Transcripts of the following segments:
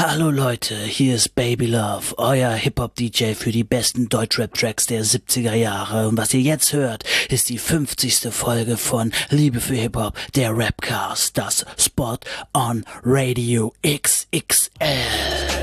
Hallo Leute, hier ist Baby Love, euer Hip-Hop-DJ für die besten Deutschrap-Tracks der 70er Jahre. Und was ihr jetzt hört, ist die 50. Folge von Liebe für Hip-Hop, der Rapcast, das Spot on Radio XXL.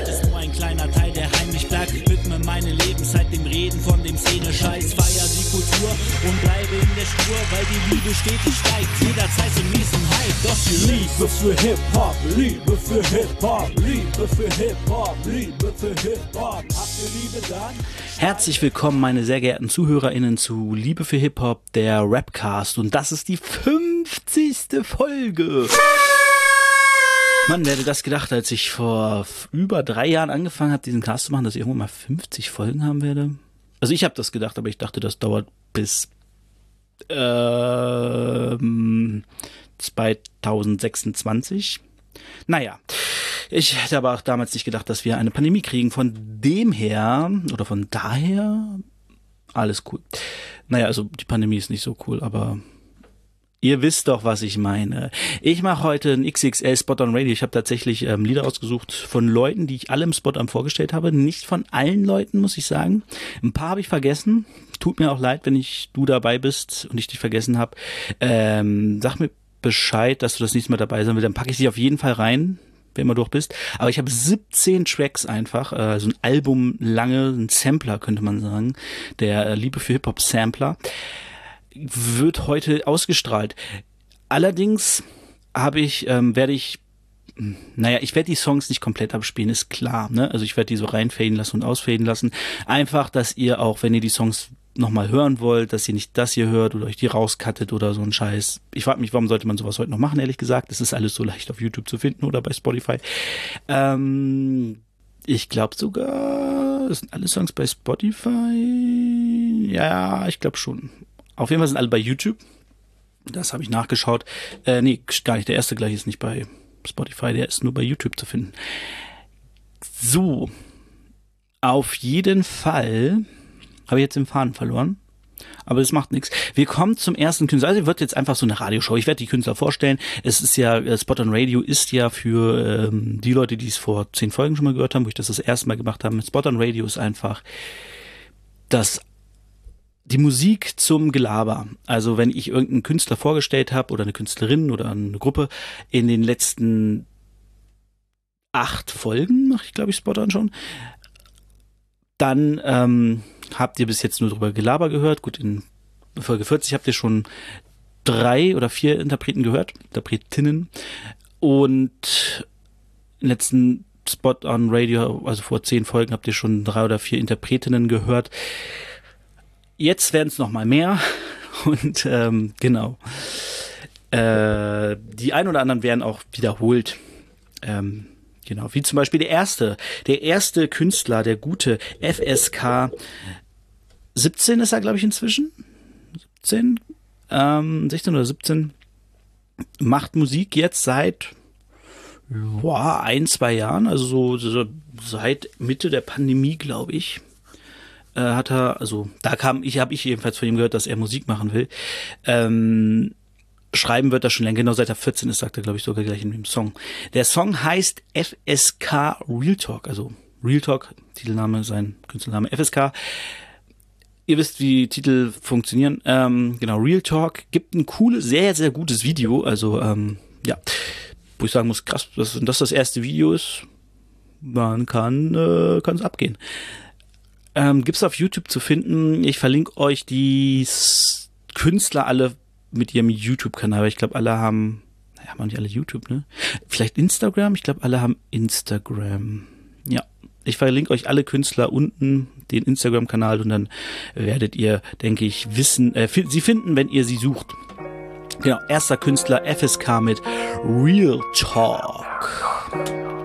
Das ist nur ein kleiner Teil, der heimlich bleibt. Widme meine Lebenszeit Reden von dem Szene-Scheiß. Feier die Kultur und bleibe in der Spur, weil die Liebe stetig steigt. Jederzeit zum nächsten Hype. Doch die Liebe für Hip-Hop, Liebe für Hip-Hop, Liebe für Hip-Hop, Liebe für Hip-Hop. Habt ihr Liebe dann? Herzlich willkommen, meine sehr geehrten ZuhörerInnen, zu Liebe für Hip-Hop, der Rapcast. Und das ist die 50. Folge. Mann, wer hätte das gedacht, als ich vor über drei Jahren angefangen habe, diesen Cast zu machen, dass ich irgendwann mal 50 Folgen haben werde? Also ich habe das gedacht, aber ich dachte, das dauert bis ähm, 2026. Naja, ich hätte aber auch damals nicht gedacht, dass wir eine Pandemie kriegen. Von dem her oder von daher alles cool. Naja, also die Pandemie ist nicht so cool, aber Ihr wisst doch, was ich meine. Ich mache heute einen XXL Spot on Radio. Ich habe tatsächlich ähm, Lieder ausgesucht von Leuten, die ich alle im Spot am vorgestellt habe. Nicht von allen Leuten, muss ich sagen. Ein paar habe ich vergessen. Tut mir auch leid, wenn ich du dabei bist und ich dich vergessen habe. Ähm, sag mir Bescheid, dass du das nächste Mal dabei sein willst. Dann packe ich dich auf jeden Fall rein wenn du durch bist. Aber ich habe 17 Tracks einfach, äh, so ein Album lange, ein Sampler könnte man sagen, der äh, Liebe für Hip-Hop Sampler wird heute ausgestrahlt. Allerdings habe ich, ähm, werde ich, naja, ich werde die Songs nicht komplett abspielen, ist klar. Ne? Also ich werde die so reinfaden lassen und ausfaden lassen. Einfach, dass ihr auch, wenn ihr die Songs nochmal hören wollt, dass ihr nicht das hier hört oder euch die rauskattet oder so ein Scheiß. Ich frage mich, warum sollte man sowas heute noch machen, ehrlich gesagt. Das ist alles so leicht auf YouTube zu finden oder bei Spotify. Ähm, ich glaube sogar, das sind alle Songs bei Spotify. Ja, ich glaube schon. Auf jeden Fall sind alle bei YouTube. Das habe ich nachgeschaut. Äh, nee, gar nicht. Der erste gleich ist nicht bei Spotify, der ist nur bei YouTube zu finden. So. Auf jeden Fall habe ich jetzt den Faden verloren. Aber das macht nichts. Wir kommen zum ersten Künstler. Also wird jetzt einfach so eine Radioshow. Ich werde die Künstler vorstellen. Es ist ja, äh, Spot on Radio ist ja für ähm, die Leute, die es vor zehn Folgen schon mal gehört haben, wo ich das das erste Mal gemacht habe. Spot on Radio ist einfach das die Musik zum Gelaber. Also wenn ich irgendeinen Künstler vorgestellt habe oder eine Künstlerin oder eine Gruppe in den letzten acht Folgen, mache ich glaube ich Spot on schon, dann ähm, habt ihr bis jetzt nur drüber Gelaber gehört. Gut, in Folge 40 habt ihr schon drei oder vier Interpreten gehört, Interpretinnen. Und im letzten Spot on Radio, also vor zehn Folgen, habt ihr schon drei oder vier Interpretinnen gehört. Jetzt werden es noch mal mehr. Und ähm, genau. Äh, die ein oder anderen werden auch wiederholt. Ähm, genau, wie zum Beispiel der erste, der erste Künstler, der gute FSK 17 ist er, glaube ich, inzwischen. 17, ähm, 16 oder 17, macht Musik jetzt seit boah, ein, zwei Jahren, also so, so seit Mitte der Pandemie, glaube ich äh, hat er, also da kam ich, habe ich jedenfalls von ihm gehört, dass er Musik machen will. Ähm, schreiben wird er schon länger, genau seit er 14 ist, sagt er, glaube ich, sogar gleich in dem Song. Der Song heißt FSK Real Talk, also Real Talk, Titelname, sein Künstlername FSK. Ihr wisst, wie Titel funktionieren. Ähm, genau, Real Talk gibt ein cooles, sehr, sehr gutes Video. Also, ähm, ja, wo ich sagen muss, krass, dass das das erste Video ist, man kann äh, es abgehen. Ähm, gibt's auf YouTube zu finden. Ich verlinke euch die Künstler alle mit ihrem YouTube-Kanal. Ich glaube, alle haben, naja, haben nicht alle YouTube, ne? Vielleicht Instagram? Ich glaube, alle haben Instagram. Ja. Ich verlinke euch alle Künstler unten, den Instagram-Kanal und dann werdet ihr, denke ich, wissen, äh, sie finden, wenn ihr sie sucht. Genau, erster Künstler FSK mit Real Talk.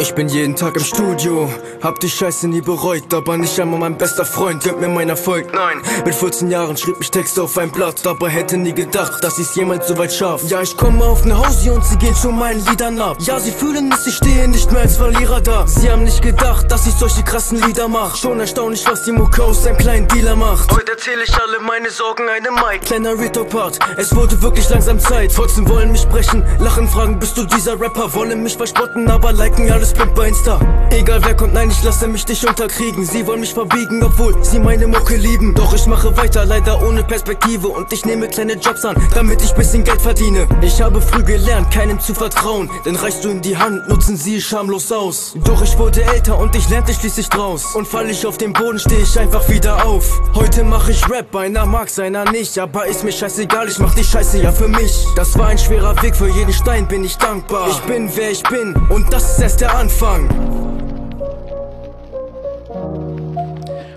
Ich bin jeden Tag im Studio, hab die Scheiße nie bereut, aber nicht einmal mein bester Freund gönnt mir mein Erfolg. Nein, mit 14 Jahren schrieb ich Texte auf ein Blatt, aber hätte nie gedacht, dass ich's jemals so weit schaff. Ja, ich komme auf ne Hausi und sie gehen schon meinen Liedern ab. Ja, sie fühlen es, ich stehe nicht mehr als Verlierer da. Sie haben nicht gedacht, dass ich solche krassen Lieder mach. Schon erstaunlich, was die Mucke aus einem kleinen Dealer macht. Heute erzähle ich alle meine Sorgen einem Mike. Kleiner Retalk-Part, es wurde wirklich langsam Zeit. Fotzen wollen mich sprechen, lachen, fragen, bist du dieser Rapper? Wollen mich verspotten, aber liken alles alles Pimp bei Insta. Egal wer kommt, nein, ich lasse mich nicht unterkriegen. Sie wollen mich verbiegen, obwohl sie meine Mucke lieben. Doch ich mache weiter, leider ohne Perspektive. Und ich nehme kleine Jobs an, damit ich bisschen Geld verdiene. Ich habe früh gelernt, keinem zu vertrauen. Denn reichst du in die Hand, nutzen sie schamlos aus. Doch ich wurde älter und ich lernte schließlich draus. Und fall ich auf den Boden, steh ich einfach wieder auf. Heute mache ich Rap, einer mag's, einer nicht. Aber ist mir scheißegal, ich mach die Scheiße ja für mich. Das war ein schwerer Weg, für jeden Stein bin ich dankbar. Ich bin wer ich bin und das ist erst der Anfang.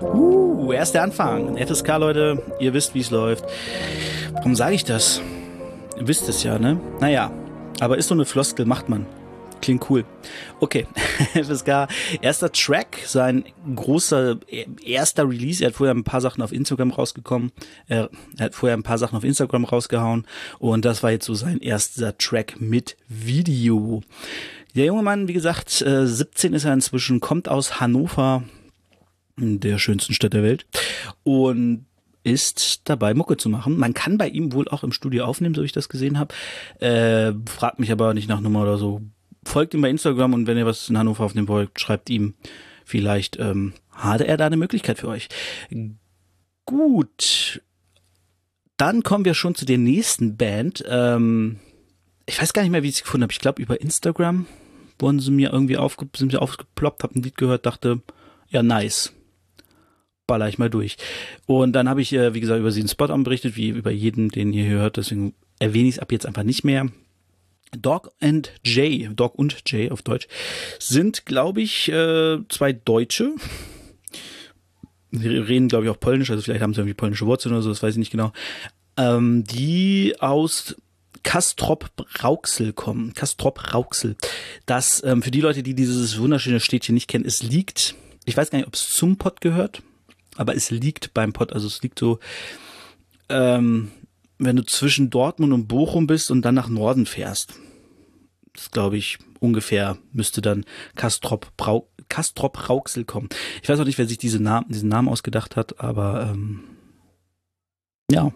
Uh, erst Anfang. FSK, Leute, ihr wisst, wie es läuft. Warum sage ich das? Ihr wisst es ja, ne? Naja, aber ist so eine Floskel, macht man. Klingt cool. Okay, FSK, erster Track, sein großer erster Release. Er hat vorher ein paar Sachen auf Instagram rausgekommen. Er hat vorher ein paar Sachen auf Instagram rausgehauen und das war jetzt so sein erster Track mit Video. Der junge Mann, wie gesagt, 17 ist er inzwischen, kommt aus Hannover, der schönsten Stadt der Welt und ist dabei, Mucke zu machen. Man kann bei ihm wohl auch im Studio aufnehmen, so wie ich das gesehen habe. Äh, fragt mich aber nicht nach Nummer oder so. Folgt ihm bei Instagram und wenn ihr was in Hannover aufnehmen wollt, schreibt ihm. Vielleicht ähm, hatte er da eine Möglichkeit für euch. Gut. Dann kommen wir schon zu der nächsten Band. Ähm, ich weiß gar nicht mehr, wie ich sie gefunden habe. Ich glaube, über Instagram wurden sie mir irgendwie aufge sind sie aufgeploppt, habe ein Lied gehört, dachte, ja, nice baller ich mal durch. Und dann habe ich, äh, wie gesagt, über sie einen Spot berichtet, wie über jeden, den ihr hört. Deswegen erwähne ich es ab jetzt einfach nicht mehr. Dog and Jay, Dog und Jay auf Deutsch, sind, glaube ich, äh, zwei Deutsche. Sie reden, glaube ich, auch Polnisch, also vielleicht haben sie irgendwie polnische Wurzeln oder so, das weiß ich nicht genau. Ähm, die aus Kastrop Rauxel kommen. Kastrop Rauxel. Das, ähm, für die Leute, die dieses wunderschöne Städtchen nicht kennen, es liegt, ich weiß gar nicht, ob es zum Pott gehört aber es liegt beim Pott, also es liegt so, ähm, wenn du zwischen Dortmund und Bochum bist und dann nach Norden fährst. Das glaube ich ungefähr müsste dann Kastrop, Brau, Kastrop Rauxel kommen. Ich weiß auch nicht, wer sich diese Namen, diesen Namen ausgedacht hat, aber ähm, ja.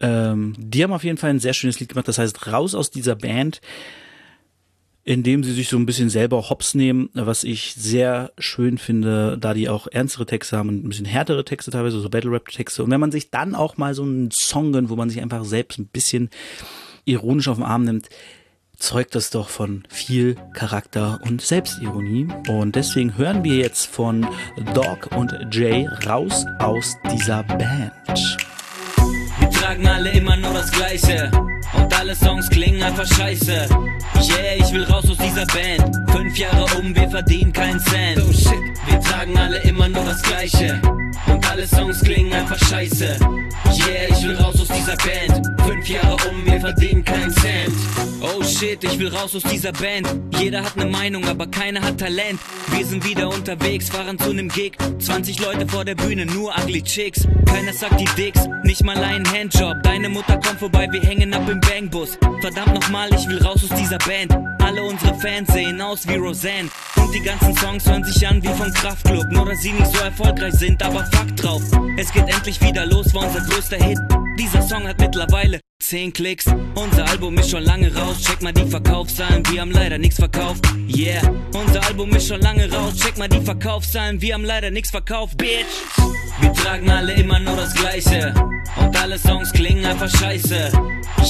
Ähm, die haben auf jeden Fall ein sehr schönes Lied gemacht. Das heißt, raus aus dieser Band indem sie sich so ein bisschen selber hops nehmen, was ich sehr schön finde, da die auch ernstere Texte haben und ein bisschen härtere Texte teilweise, so Battle-Rap-Texte. Und wenn man sich dann auch mal so einen Song gönnt, wo man sich einfach selbst ein bisschen ironisch auf den Arm nimmt, zeugt das doch von viel Charakter und Selbstironie. Und deswegen hören wir jetzt von Dog und Jay raus aus dieser Band. Wir tragen alle immer nur das Gleiche. Und alle Songs klingen einfach scheiße. Yeah, ich will raus aus dieser Band. Fünf Jahre um, wir verdienen keinen Cent. Oh shit, wir tragen alle immer nur das Gleiche. Und alle Songs klingen einfach scheiße. Yeah, ich will raus aus dieser Band. Fünf Jahre um, wir verdienen keinen Cent. Oh shit, ich will raus aus dieser Band. Jeder hat ne Meinung, aber keiner hat Talent. Wir sind wieder unterwegs, fahren zu nem Gig. 20 Leute vor der Bühne, nur ugly Chicks. Keiner sagt die Dicks, nicht mal ein Handjob. Deine Mutter kommt vorbei, wir hängen ab im Bangbus. Verdammt nochmal, ich will raus aus dieser Band. Alle unsere Fans sehen aus wie Roseanne. Und die ganzen Songs hören sich an wie von Kraftklub. Nur dass sie nicht so erfolgreich sind, aber Fakt drauf. Es geht endlich wieder los, war unser größter Hit. Dieser Song hat mittlerweile 10 Klicks. Unser Album ist schon lange raus. Check mal die Verkaufszahlen, wir haben leider nichts verkauft. Yeah, unser Album ist schon lange raus. Check mal die Verkaufszahlen, wir haben leider nichts verkauft, bitch. Wir tragen alle immer nur das Gleiche. Und alle Songs klingen einfach scheiße.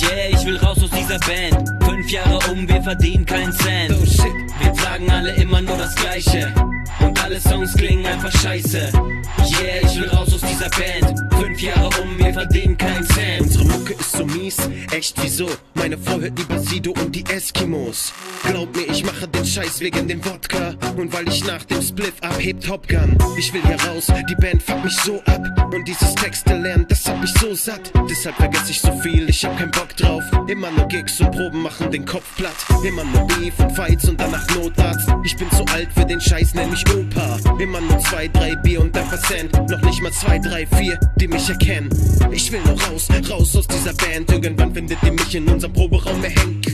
Yeah, ich will raus aus dieser Band. Fünf Jahre um, wir verdienen keinen Cent. Oh shit, wir tragen alle immer nur das Gleiche. Und alle Songs klingen einfach scheiße. Yeah, ich will raus aus dieser Band. Fünf Jahre um, wir verdienen keinen Cent. Unsere Mucke ist so mies, echt wieso? Meine Frau hört lieber Sido und die Eskimos. Glaub mir, ich mache den Scheiß wegen dem Wodka. Und weil ich nach dem Spliff abhebt Top Gun. Ich will hier raus, die Band fuckt mich so ab. Und dieses Texte lernen, das hat mich so satt. Deshalb vergesse ich so viel, ich hab keinen Bock drauf. Immer nur Gigs und Proben machen den Kopf platt. Immer nur Beef und Fights und danach Notarzt. Ich bin zu alt für den Scheiß, nenn mich Opa. Immer nur zwei, drei Bier und ein Prozent. Noch nicht mal zwei, drei, vier, die mich erkennen. Ich will nur raus, raus aus dieser Band. Irgendwann findet ihr mich in unserem Proberaum erhängt.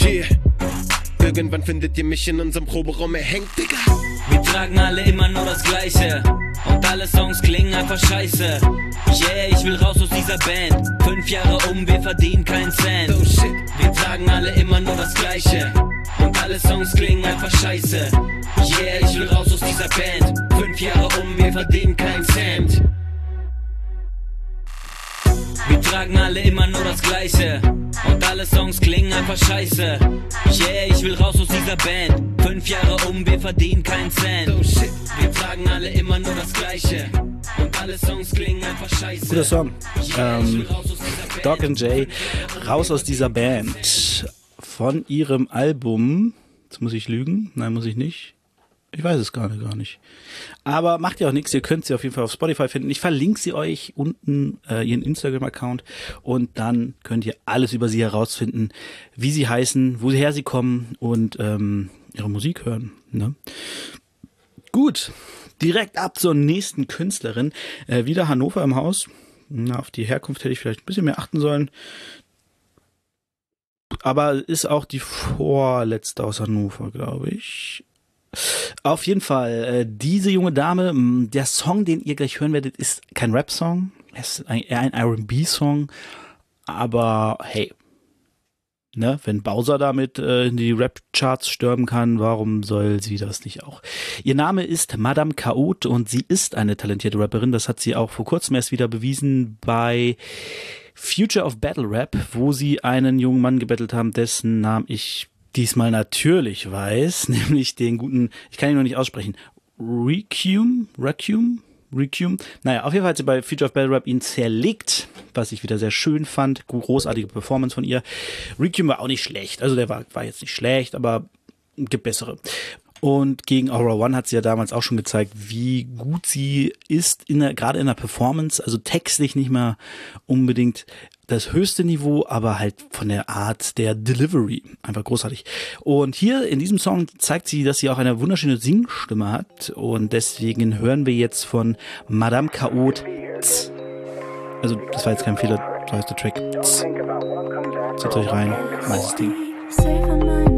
Yeah. Irgendwann findet ihr mich in unserem Proberaum erhängt, Digga. Wir tragen alle immer nur das Gleiche. Und alle Songs klingen einfach scheiße. Yeah, ich will raus aus dieser Band. Fünf Jahre um, wir verdienen keinen Cent. Oh shit. Wir tragen alle immer nur das Gleiche. Und alle Songs klingen einfach scheiße. Yeah, ich will raus aus dieser Band. Fünf Jahre um, wir verdienen keinen Cent. Wir tragen alle immer nur das Gleiche. Und alle Songs klingen einfach scheiße. Yeah, ich will raus aus dieser Band. Fünf Jahre um, wir verdienen keinen Cent. Oh shit, wir tragen alle immer nur das Gleiche. Und alle Songs klingen einfach scheiße. Guter Song. Yeah, Ähm. Doc and Jay, raus aus dieser Band. Von ihrem Album. Jetzt muss ich lügen. Nein, muss ich nicht. Ich weiß es gerade gar nicht. Aber macht ja auch nichts. Ihr könnt sie auf jeden Fall auf Spotify finden. Ich verlinke sie euch unten, äh, ihren Instagram-Account. Und dann könnt ihr alles über sie herausfinden, wie sie heißen, woher sie kommen und ähm, ihre Musik hören. Ne? Gut, direkt ab zur nächsten Künstlerin. Äh, wieder Hannover im Haus. Na, auf die Herkunft hätte ich vielleicht ein bisschen mehr achten sollen. Aber ist auch die vorletzte aus Hannover, glaube ich. Auf jeden Fall, äh, diese junge Dame, der Song, den ihr gleich hören werdet, ist kein Rap-Song. Es ist eher ein R&B-Song. Aber hey, ne, wenn Bowser damit äh, in die Rap-Charts stürmen kann, warum soll sie das nicht auch? Ihr Name ist Madame Chaot und sie ist eine talentierte Rapperin. Das hat sie auch vor kurzem erst wieder bewiesen bei Future of Battle Rap, wo sie einen jungen Mann gebettelt haben, dessen Namen ich diesmal natürlich weiß, nämlich den guten, ich kann ihn noch nicht aussprechen, Requiem, Requiem, Requiem. Naja, auf jeden Fall hat sie bei Future of Battle Rap ihn zerlegt, was ich wieder sehr schön fand. Großartige Performance von ihr. Requiem war auch nicht schlecht, also der war, war jetzt nicht schlecht, aber gibt bessere. Und gegen Aura One hat sie ja damals auch schon gezeigt, wie gut sie ist, in der, gerade in der Performance, also textlich nicht mal unbedingt das höchste Niveau, aber halt von der Art der Delivery. Einfach großartig. Und hier in diesem Song zeigt sie, dass sie auch eine wunderschöne Singstimme hat. Und deswegen hören wir jetzt von Madame Chaot. Also, das war jetzt kein Fehler, so heißt der Track. Zieht euch rein. Nices Ding.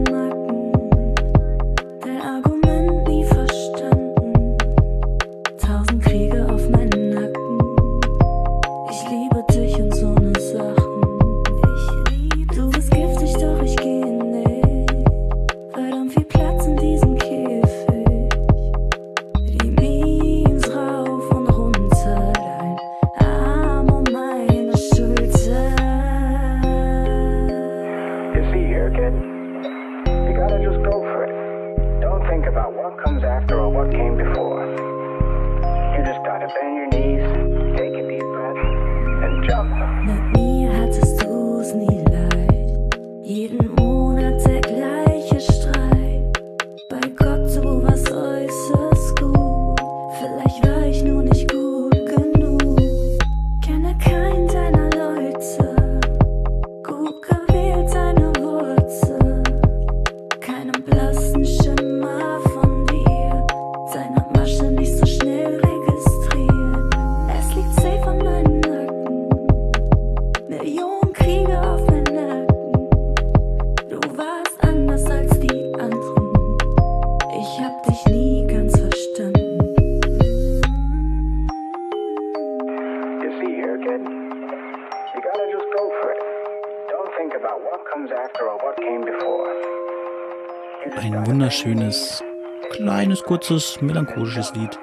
Wunderschönes, kleines, kurzes, melancholisches Lied.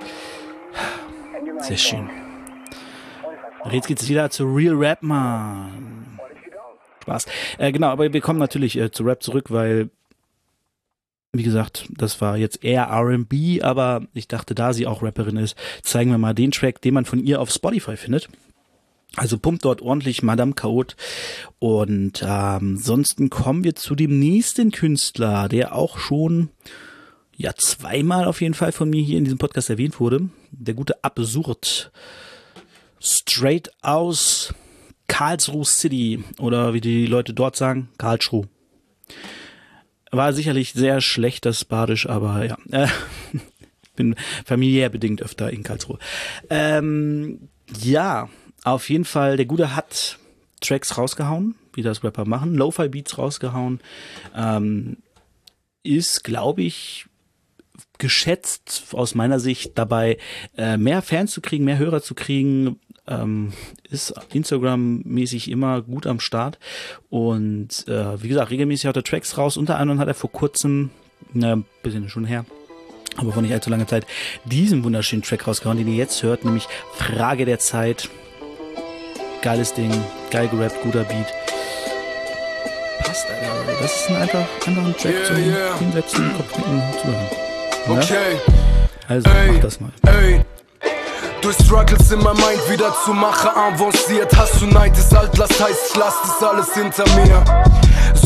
Sehr schön. Und jetzt geht's wieder zu Real Rap, man. Spaß. Äh, genau, aber wir kommen natürlich äh, zu Rap zurück, weil, wie gesagt, das war jetzt eher R&B, aber ich dachte, da sie auch Rapperin ist, zeigen wir mal den Track, den man von ihr auf Spotify findet. Also pumpt dort ordentlich Madame Chaot. Und ähm, ansonsten kommen wir zu dem nächsten Künstler, der auch schon ja zweimal auf jeden Fall von mir hier in diesem Podcast erwähnt wurde. Der gute Absurd. Straight aus Karlsruhe City oder wie die Leute dort sagen, Karlsruhe. War sicherlich sehr schlecht das Badisch, aber ja. Äh, bin familiär bedingt öfter in Karlsruhe. Ähm, ja, auf jeden Fall, der Gute hat Tracks rausgehauen, wie das Rapper machen, Lo-Fi Beats rausgehauen. Ähm, ist, glaube ich, geschätzt aus meiner Sicht dabei, äh, mehr Fans zu kriegen, mehr Hörer zu kriegen, ähm, ist Instagram-mäßig immer gut am Start. Und äh, wie gesagt, regelmäßig haut er Tracks raus. Unter anderem hat er vor kurzem, ein bisschen schon her, aber vor nicht allzu langer Zeit, diesen wunderschönen Track rausgehauen, den ihr jetzt hört, nämlich Frage der Zeit. Geiles Ding, geil gerappt, guter Beat. Passt, Alter. Das ist ein einfach, einfach ein Track Yeah, zum yeah. Hinsetzen, Kopfnicken, zuhören. Ja? Okay. Also, Ey, mach das mal. Ey. Durch Struggles in mein Mind wieder zu Mache avanciert. Hast du Neid, ist alt, das heißt, ich lass das alles hinter mir.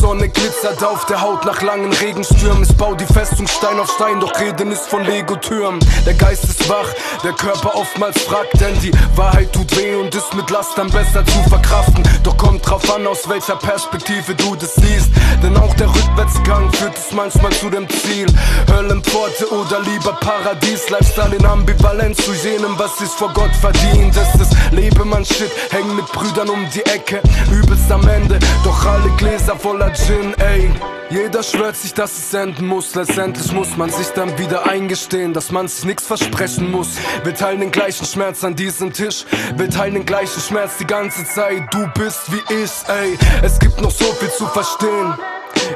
Sonne glitzert auf der Haut nach langen Regenstürmen. Ich bau die Festung Stein auf Stein, doch reden ist von Lego-Türmen. Der Geist ist wach, der Körper oftmals fragt, denn die Wahrheit tut weh und ist mit Lastern besser zu verkraften. Doch kommt drauf an, aus welcher Perspektive du das siehst. Denn auch der Rückwärtsgang führt es manchmal zu dem Ziel. Höllenpforte oder lieber Paradies. Lifestyle in Ambivalenz zu jenem, was sich vor Gott verdient. Es ist Leben, man shit, häng mit Brüdern um die Ecke. Übelst am Ende, doch alle Gläser voller Gin, ey. Jeder schwört sich, dass es enden muss. Letztendlich muss man sich dann wieder eingestehen, dass man sich nichts versprechen muss. Wir teilen den gleichen Schmerz an diesem Tisch. Wir teilen den gleichen Schmerz die ganze Zeit. Du bist wie ich, ey. Es gibt noch so viel zu verstehen.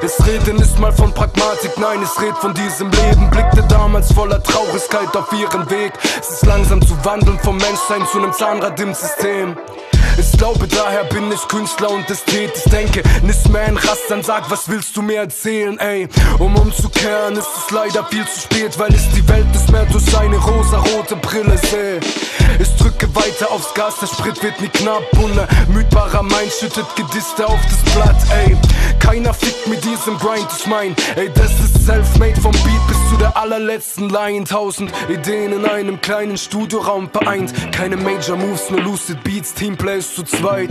Es reden ist mal von Pragmatik, nein, es red von diesem Leben. Blickte damals voller Traurigkeit auf ihren Weg. Es ist langsam zu wandeln vom Menschsein zu einem Zahnrad im System. Ich glaube, daher bin ich Künstler und Ästhet. Ich denke, nicht mehr in Rastern, sag, was willst du mir erzählen, ey? Um umzukehren ist es leider viel zu spät, weil ich die Welt nicht mehr durch eine rosa-rote Brille sehe. Ich drücke weiter aufs Gas, der Sprit wird nie knapp und ein müdbarer Mind schüttet Gediste auf das Blatt, ey. Keiner fickt mit diesem Grind, ich mein, ey, das ist self-made vom Beat bis zu der allerletzten Line. Tausend Ideen in einem kleinen Studioraum vereint. Keine Major Moves, nur Lucid Beats, Teamplays zu zweit.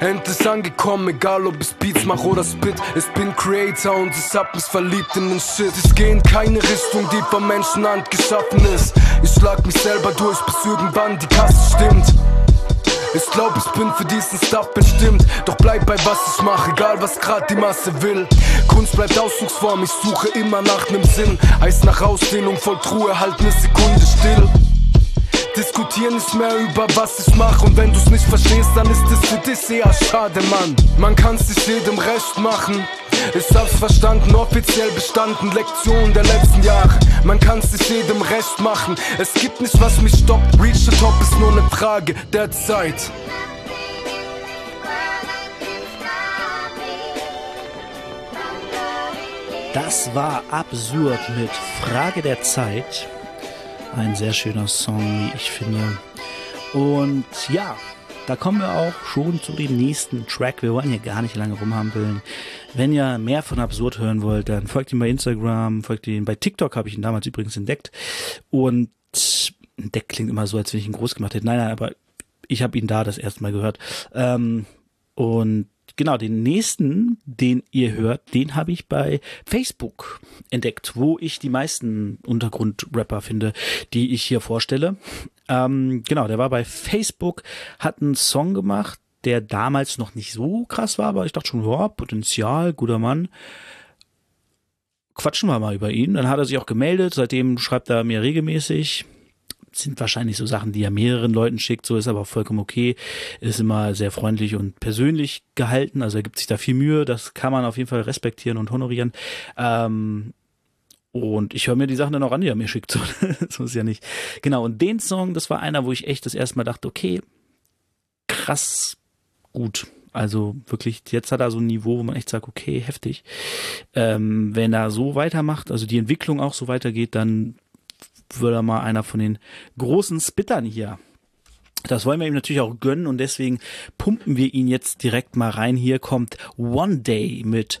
Endlich angekommen, egal ob ich Beats mach oder Spit. Ich bin Creator und ich hab mich verliebt in den Shit. Ich geh in keine Richtung, die von Menschenhand geschaffen ist. Ich schlag mich selber durch, bis irgendwann die Kasse stimmt. Ich glaub, ich bin für diesen Stuff bestimmt. Doch bleib bei was ich mache, egal was grad die Masse will. Kunst bleibt Ausdrucksform, ich suche immer nach nem Sinn. Heißt nach Ausdehnung voll Truhe, halt ne Sekunde still. Diskutieren nicht mehr über was ich mach und wenn du's nicht verstehst, dann ist es für dich eher schade, Mann. Man kann's sich jedem recht machen. Ich hab's verstanden, offiziell bestanden, Lektion der letzten Jahre. Man kann's sich jedem recht machen. Es gibt nicht, was mich stoppt. Reach the top ist nur ne Frage der Zeit. Das war absurd mit Frage der Zeit. Ein sehr schöner Song, wie ich finde. Und ja, da kommen wir auch schon zu dem nächsten Track. Wir wollen hier gar nicht lange rumhampeln. Wenn ihr mehr von Absurd hören wollt, dann folgt ihm bei Instagram, folgt ihm bei TikTok, habe ich ihn damals übrigens entdeckt. Und entdeckt klingt immer so, als wenn ich ihn groß gemacht hätte. Nein, nein, aber ich habe ihn da das erste Mal gehört. Ähm, und genau, den nächsten, den ihr hört, den habe ich bei Facebook entdeckt, wo ich die meisten Untergrundrapper finde, die ich hier vorstelle. Ähm, genau, der war bei Facebook, hat einen Song gemacht, der damals noch nicht so krass war, aber ich dachte schon, ja, Potenzial, guter Mann. Quatschen wir mal über ihn. Dann hat er sich auch gemeldet, seitdem schreibt er mir regelmäßig sind wahrscheinlich so Sachen, die er mehreren Leuten schickt, so ist aber vollkommen okay. Ist immer sehr freundlich und persönlich gehalten, also er gibt sich da viel Mühe, das kann man auf jeden Fall respektieren und honorieren. Ähm, und ich höre mir die Sachen dann auch an, die er mir schickt. So, so ist ja nicht. Genau, und den Song, das war einer, wo ich echt das erste Mal dachte, okay, krass gut. Also wirklich, jetzt hat er so ein Niveau, wo man echt sagt, okay, heftig. Ähm, wenn er so weitermacht, also die Entwicklung auch so weitergeht, dann würde er mal einer von den großen Spittern hier. Das wollen wir ihm natürlich auch gönnen und deswegen pumpen wir ihn jetzt direkt mal rein. Hier kommt One Day mit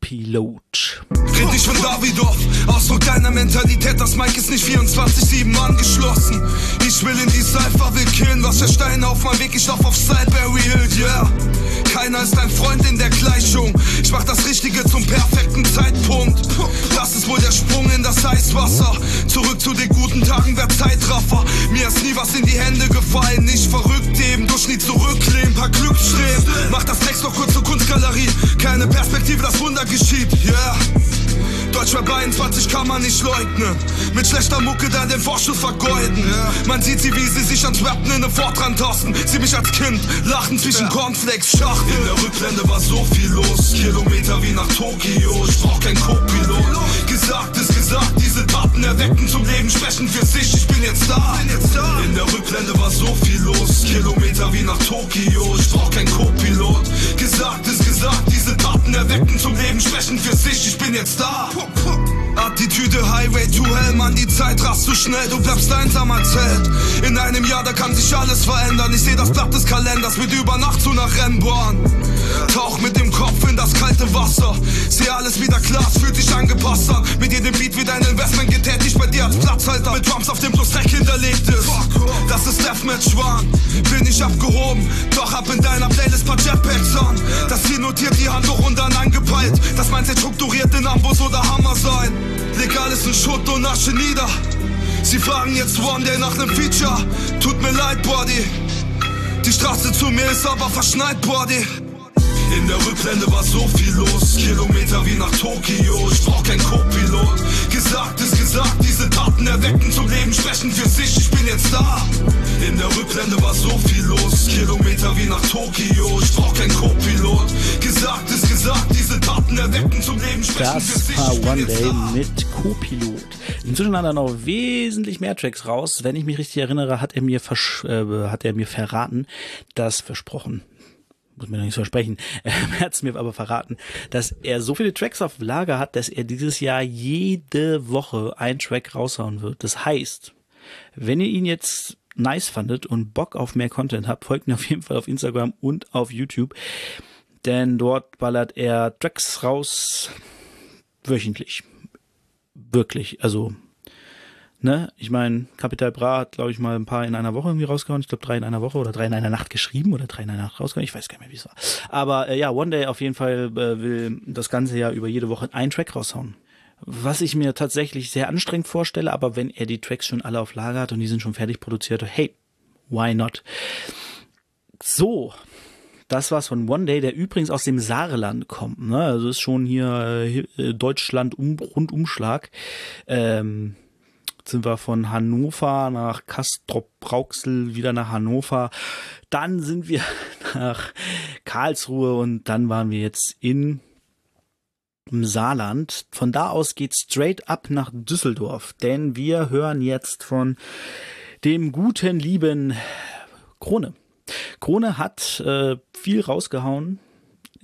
Co-Pilot. Red nicht von Davidoff, Ausdruck deiner Mentalität, das Mike ist nicht 24-7 angeschlossen. Ich will in die Cypher, will killen, was für Steine auf meinem Weg, ich lauf auf Sideberry Hill, yeah. Keiner ist ein Freund in der Gleichung. Ich mach das Richtige zum perfekten Zeitpunkt. Das ist wohl der Sprung in das Eiswasser. Zurück zu den guten Tagen, wer Zeitraffer. Mir ist nie was in die Hände gefallen. Nicht verrückt eben, durch nie zurücklehnen, paar Glücksstreben. Mach das Text noch kurz zur Kunstgalerie. Keine Perspektive, das Wunder geschieht, yeah. Deutschrap 21 kann man nicht leugnen. Mit schlechter Mucke dann den Vorschuss vergeuden. Man sieht sie, wie sie sich ans Rappen in den Fortran tasten. Sie mich als Kind lachen zwischen Cornflakes Schacht. In der Rückblende war so viel los. Kilometer wie nach Tokio. Ich brauch kein Co-Pilot. Gesagt ist gesagt, diese Taten erwecken zum Leben, sprechen für sich. Ich bin jetzt da. In der sich. Zeit rast zu schnell, du bleibst einsam als Held. In einem Jahr, da kann sich alles verändern. Ich seh das Blatt des Kalenders mit über Nacht zu nach Rennbahn. Tauch mit dem Kopf in das kalte Wasser. Seh alles wieder klar, es fühlt sich angepasst an. Mit jedem Beat wird ein Investment getätigt bei dir als Platzhalter. Mit Drums auf dem Plus-Track hinterlegt ist. Das ist Deathmatch One. Bin ich abgehoben, doch hab in deiner Playlist paar Jetpacks an. Das Ziel notiert die Hand hoch und dann angepeilt. Das Mindset strukturiert in Ambus oder Hammer sein. Leg alles in Schutt und Asche nieder. Sie fragen jetzt One Day nach nem Feature. Tut mir leid, Body. Die Straße zu mir ist aber verschneit, Body. In der Rückblende war so viel los. Kilometer wie nach Tokio. Ich brauch kein Co-Pilot. Gesagt ist gesagt, diese Taten erwecken zum Leben, sprechen für sich. Ich bin jetzt da. In der Rückblende war so viel los. Kilometer wie nach Tokio. Ich brauch kein Co-Pilot. Gesagt ist gesagt, diese Taten erwecken zum Leben, sprechen für Das sich. Ich bin One jetzt Day da. mit Co-Pilot. Inzwischen hat er noch wesentlich mehr Tracks raus. Wenn ich mich richtig erinnere, hat er mir, äh, hat er mir verraten, dass versprochen, muss mir noch nicht versprechen, er hat es mir aber verraten, dass er so viele Tracks auf Lager hat, dass er dieses Jahr jede Woche einen Track raushauen wird. Das heißt, wenn ihr ihn jetzt nice fandet und Bock auf mehr Content habt, folgt mir auf jeden Fall auf Instagram und auf YouTube, denn dort ballert er Tracks raus wöchentlich. Wirklich, also Ne, ich meine, Capital Bra hat, glaube ich, mal ein paar in einer Woche irgendwie rausgehauen. Ich glaube, drei in einer Woche oder drei in einer Nacht geschrieben oder drei in einer Nacht rausgehauen. Ich weiß gar nicht mehr, wie es war. Aber äh, ja, One Day auf jeden Fall äh, will das ganze Jahr über jede Woche einen Track raushauen. Was ich mir tatsächlich sehr anstrengend vorstelle, aber wenn er die Tracks schon alle auf Lager hat und die sind schon fertig produziert, hey, why not? So, das war's von One Day, der übrigens aus dem Saarland kommt. Ne? Also ist schon hier äh, Deutschland um, Rundumschlag. Ähm, sind wir von Hannover nach Castrop-Rauxel wieder nach Hannover. Dann sind wir nach Karlsruhe und dann waren wir jetzt in im Saarland. Von da aus geht's straight up nach Düsseldorf, denn wir hören jetzt von dem guten lieben Krone. Krone hat äh, viel rausgehauen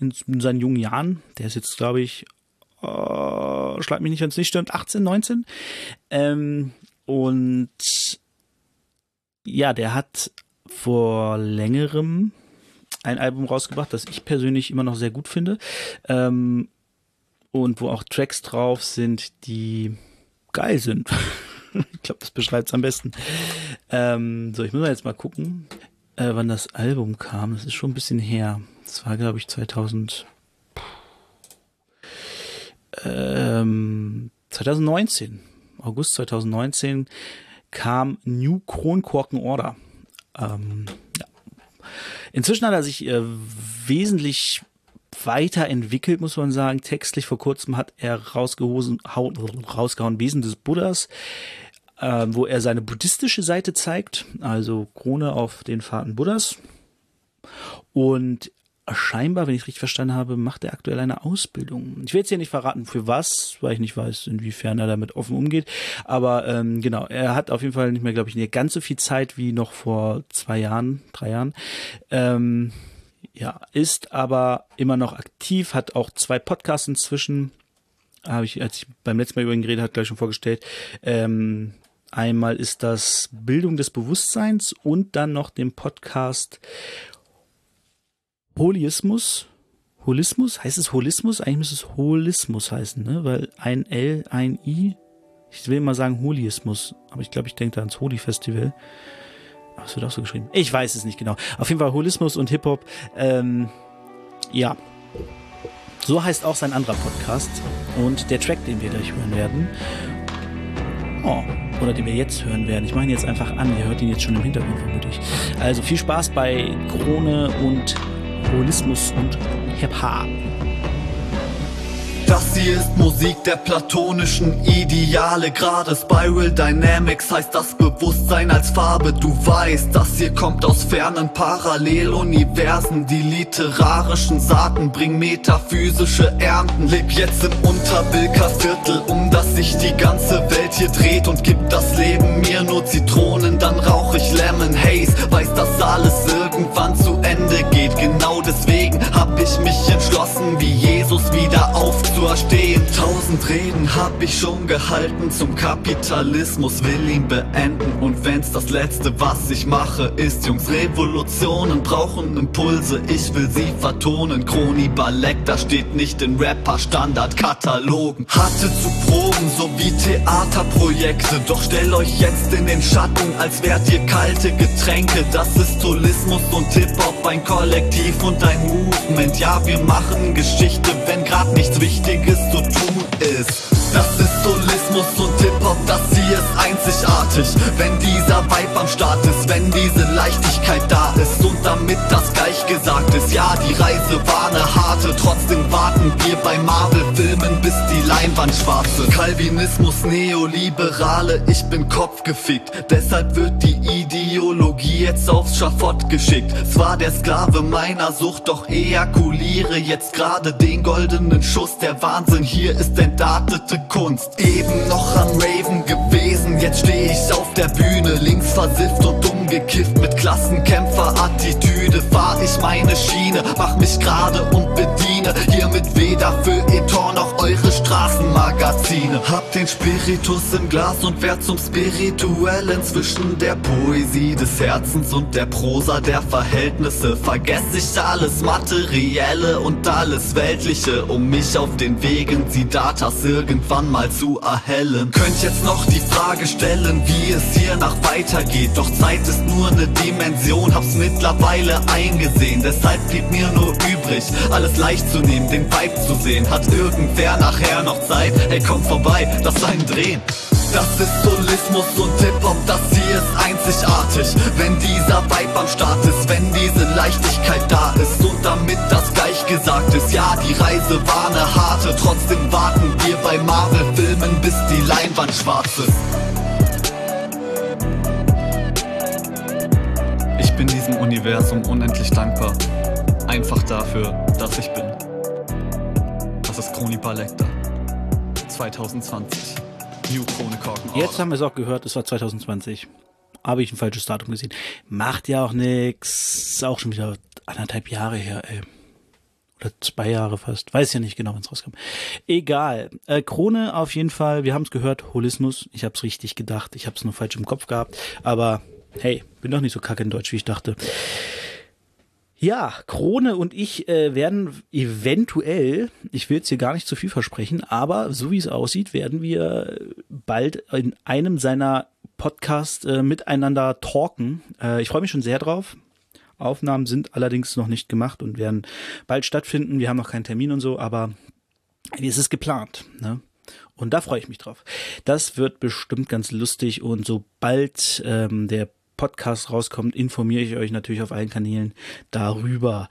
in, in seinen jungen Jahren. Der ist jetzt, glaube ich, äh, schlag mich nicht, wenn es nicht stimmt, 18, 19. Ähm, und ja, der hat vor längerem ein Album rausgebracht, das ich persönlich immer noch sehr gut finde. Ähm, und wo auch Tracks drauf sind, die geil sind. ich glaube, das beschreibt es am besten. Ähm, so, ich muss jetzt mal gucken, äh, wann das Album kam. Das ist schon ein bisschen her. Das war, glaube ich, 2000 ähm, 2019, August 2019, kam New Kronkorken Order. Ähm, ja. Inzwischen hat er sich äh, wesentlich weiterentwickelt, muss man sagen. Textlich vor kurzem hat er rausgehosen, hau, rausgehauen Wesen des Buddhas, äh, wo er seine buddhistische Seite zeigt, also Krone auf den Fahrten Buddhas. Und scheinbar, wenn ich richtig verstanden habe, macht er aktuell eine Ausbildung. Ich will jetzt hier nicht verraten, für was, weil ich nicht weiß, inwiefern er damit offen umgeht. Aber ähm, genau, er hat auf jeden Fall nicht mehr, glaube ich, ganz so viel Zeit wie noch vor zwei Jahren, drei Jahren. Ähm, ja, ist aber immer noch aktiv, hat auch zwei Podcasts inzwischen. Habe ich, als ich beim letzten Mal über ihn geredet habe, gleich schon vorgestellt. Ähm, einmal ist das Bildung des Bewusstseins und dann noch den Podcast Holismus. Holismus? Heißt es Holismus? Eigentlich müsste es Holismus heißen, ne? Weil ein L, ein I. Ich will mal sagen Holismus, aber ich glaube, ich denke da ans Holi Festival. Aber es wird auch so geschrieben. Ich weiß es nicht genau. Auf jeden Fall Holismus und Hip-Hop. Ähm, ja. So heißt auch sein anderer Podcast. Und der Track, den wir gleich hören werden. Oh, oder den wir jetzt hören werden. Ich mache ihn jetzt einfach an. Ihr hört ihn jetzt schon im Hintergrund vermutlich. Also viel Spaß bei Krone und Holismus und Hip-Hop. Das hier ist Musik der platonischen Ideale. Gerade Spiral Dynamics heißt das Bewusstsein als Farbe. Du weißt, das hier kommt aus fernen Paralleluniversen. Die literarischen Saaten bringen metaphysische Ernten. Leb jetzt im Unterbilker Viertel, um das sich die ganze Welt hier dreht und gibt das Leben mir nur Zitronen. Dann rauch ich Lemon Haze, weiß, dass alles irgendwann zu ich mich entschlossen, wie Jesus wieder aufzuerstehen. Tausend Reden hab ich schon gehalten zum Kapitalismus, will ihn beenden. Und wenn's das letzte, was ich mache, ist, Jungs, Revolutionen brauchen Impulse, ich will sie vertonen. Chroni Balek, da steht nicht in Rapper-Standard-Katalogen. Hatte zu Proben sowie Theaterprojekte, doch stell euch jetzt in den Schatten, als wärt ihr kalte Getränke. Das ist Holismus und Hip-Hop, ein Kollektiv und ein Movement. Ja, wir machen Geschichte, wenn grad nichts Wichtiges zu tun ist. Das ist Solismus und Hip-Hop, das hier ist einzigartig. Wenn dieser Vibe am Start ist, wenn diese Leichtigkeit da ist und damit das gleich gesagt ist. Ja, die Reise war eine harte, trotzdem warten wir bei Marvel-Filmen, bis die Leinwand schwarze. Calvinismus, Neoliberale, ich bin kopfgefickt. Deshalb wird die Ideologie jetzt aufs Schafott geschickt. Zwar der Sklave meiner Sucht, doch ejakuliere jetzt gerade den goldenen Schuss. Der Wahnsinn hier ist entartete Kunst. Eben noch am Raven gewesen, jetzt steh ich auf der Bühne, links versifft und umgekifft mit Klassenkämpfer-Attitüde. Fahr ich meine Schiene, mach mich gerade und bediene hiermit weder für Eton noch eure Straßenmagazine. Hab den Spiritus im Glas und werd zum Spirituellen zwischen der Poesie des Herzens und der Prosa der Verhältnisse. Vergess ich alles Materielle und alles Weltliche, um mich auf den Wegen Siddharthas irgendwann mal zu erhellen. Könnt jetzt noch die Frage stellen, wie es hier nach weitergeht. Doch Zeit ist nur eine Dimension, hab's mittlerweile eingesehen. Deshalb blieb mir nur übrig, alles leicht zu nehmen, den Vibe zu sehen. Hat irgendwer nachher noch Zeit? Hey, komm vorbei, lass einen drehen. Das ist Solismus und Hip-Hop, das hier ist einzigartig. Wenn dieser Vibe am Start ist, wenn diese Leichtigkeit da ist und damit das gleich gesagt ist. Ja, die Reise war eine harte, trotzdem warten wir bei Marvel-Filmen, bis die Leinwand schwarz ist. Ich bin diesem Universum unendlich dankbar. Einfach dafür, dass ich bin. Das ist Chroni Balekta. 2020. New Krone Korken. Jetzt haben wir es auch gehört, es war 2020. Habe ich ein falsches Datum gesehen. Macht ja auch nix. Ist auch schon wieder anderthalb Jahre her, ey. Oder zwei Jahre fast. Weiß ja nicht genau, wann es rauskam. Egal. Äh, Krone auf jeden Fall. Wir haben es gehört. Holismus. Ich habe es richtig gedacht. Ich habe es nur falsch im Kopf gehabt. Aber hey, bin doch nicht so kacke in Deutsch, wie ich dachte. Ja, Krone und ich äh, werden eventuell, ich will jetzt hier gar nicht zu viel versprechen, aber so wie es aussieht, werden wir bald in einem seiner Podcasts äh, miteinander talken. Äh, ich freue mich schon sehr drauf. Aufnahmen sind allerdings noch nicht gemacht und werden bald stattfinden. Wir haben noch keinen Termin und so, aber es ist geplant. Ne? Und da freue ich mich drauf. Das wird bestimmt ganz lustig und sobald ähm, der Podcast rauskommt, informiere ich euch natürlich auf allen Kanälen darüber.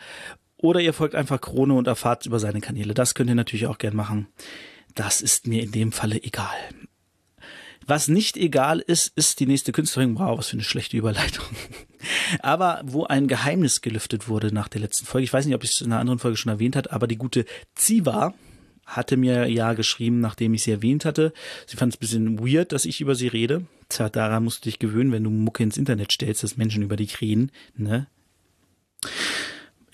Oder ihr folgt einfach Krone und erfahrt über seine Kanäle. Das könnt ihr natürlich auch gern machen. Das ist mir in dem Falle egal. Was nicht egal ist, ist die nächste Künstlerin. Wow, was für eine schlechte Überleitung. Aber wo ein Geheimnis gelüftet wurde nach der letzten Folge. Ich weiß nicht, ob ich es in einer anderen Folge schon erwähnt hat, aber die gute Ziva hatte mir ja geschrieben, nachdem ich sie erwähnt hatte. Sie fand es ein bisschen weird, dass ich über sie rede. Tja, daran musst du dich gewöhnen, wenn du Mucke ins Internet stellst, dass Menschen über dich reden, ne?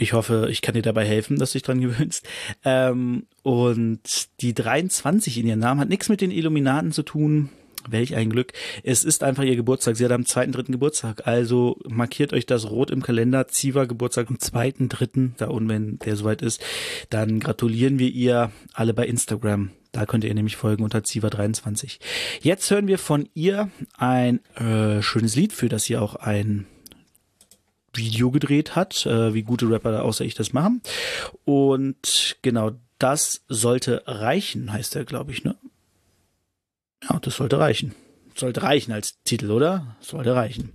Ich hoffe, ich kann dir dabei helfen, dass du dich dran gewöhnst. Ähm, und die 23 in ihrem Namen hat nichts mit den Illuminaten zu tun. Welch ein Glück. Es ist einfach ihr Geburtstag. Sie hat am zweiten, dritten Geburtstag. Also markiert euch das rot im Kalender. Ziva Geburtstag am zweiten, dritten. Da und wenn der soweit ist, dann gratulieren wir ihr alle bei Instagram. Da könnt ihr nämlich folgen unter Ziva23. Jetzt hören wir von ihr ein äh, schönes Lied, für das sie auch ein Video gedreht hat, äh, wie gute Rapper außer ich das machen. Und genau das sollte reichen, heißt er, glaube ich, ne? Ja, das sollte reichen. Sollte reichen als Titel, oder? Sollte reichen.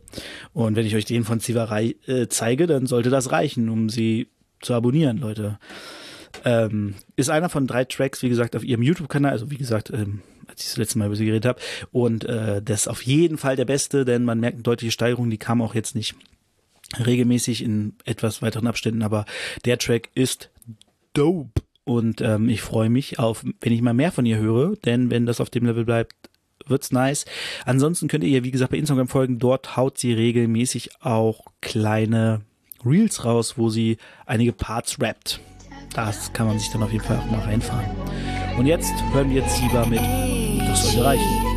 Und wenn ich euch den von Ziva äh, zeige, dann sollte das reichen, um sie zu abonnieren, Leute. Ähm, ist einer von drei Tracks, wie gesagt, auf ihrem YouTube-Kanal. Also wie gesagt, ähm, als ich das letzte Mal über sie geredet habe. Und äh, das ist auf jeden Fall der beste, denn man merkt eine deutliche Steigerung. Die kam auch jetzt nicht regelmäßig in etwas weiteren Abständen, aber der Track ist dope. Und ähm, ich freue mich auf, wenn ich mal mehr von ihr höre, denn wenn das auf dem Level bleibt, wird's nice. Ansonsten könnt ihr ihr, wie gesagt, bei Instagram folgen. Dort haut sie regelmäßig auch kleine Reels raus, wo sie einige Parts rappt. Das kann man sich dann auf jeden Fall auch mal reinfahren. Und jetzt hören wir jetzt Siba mit Das sollte reichen.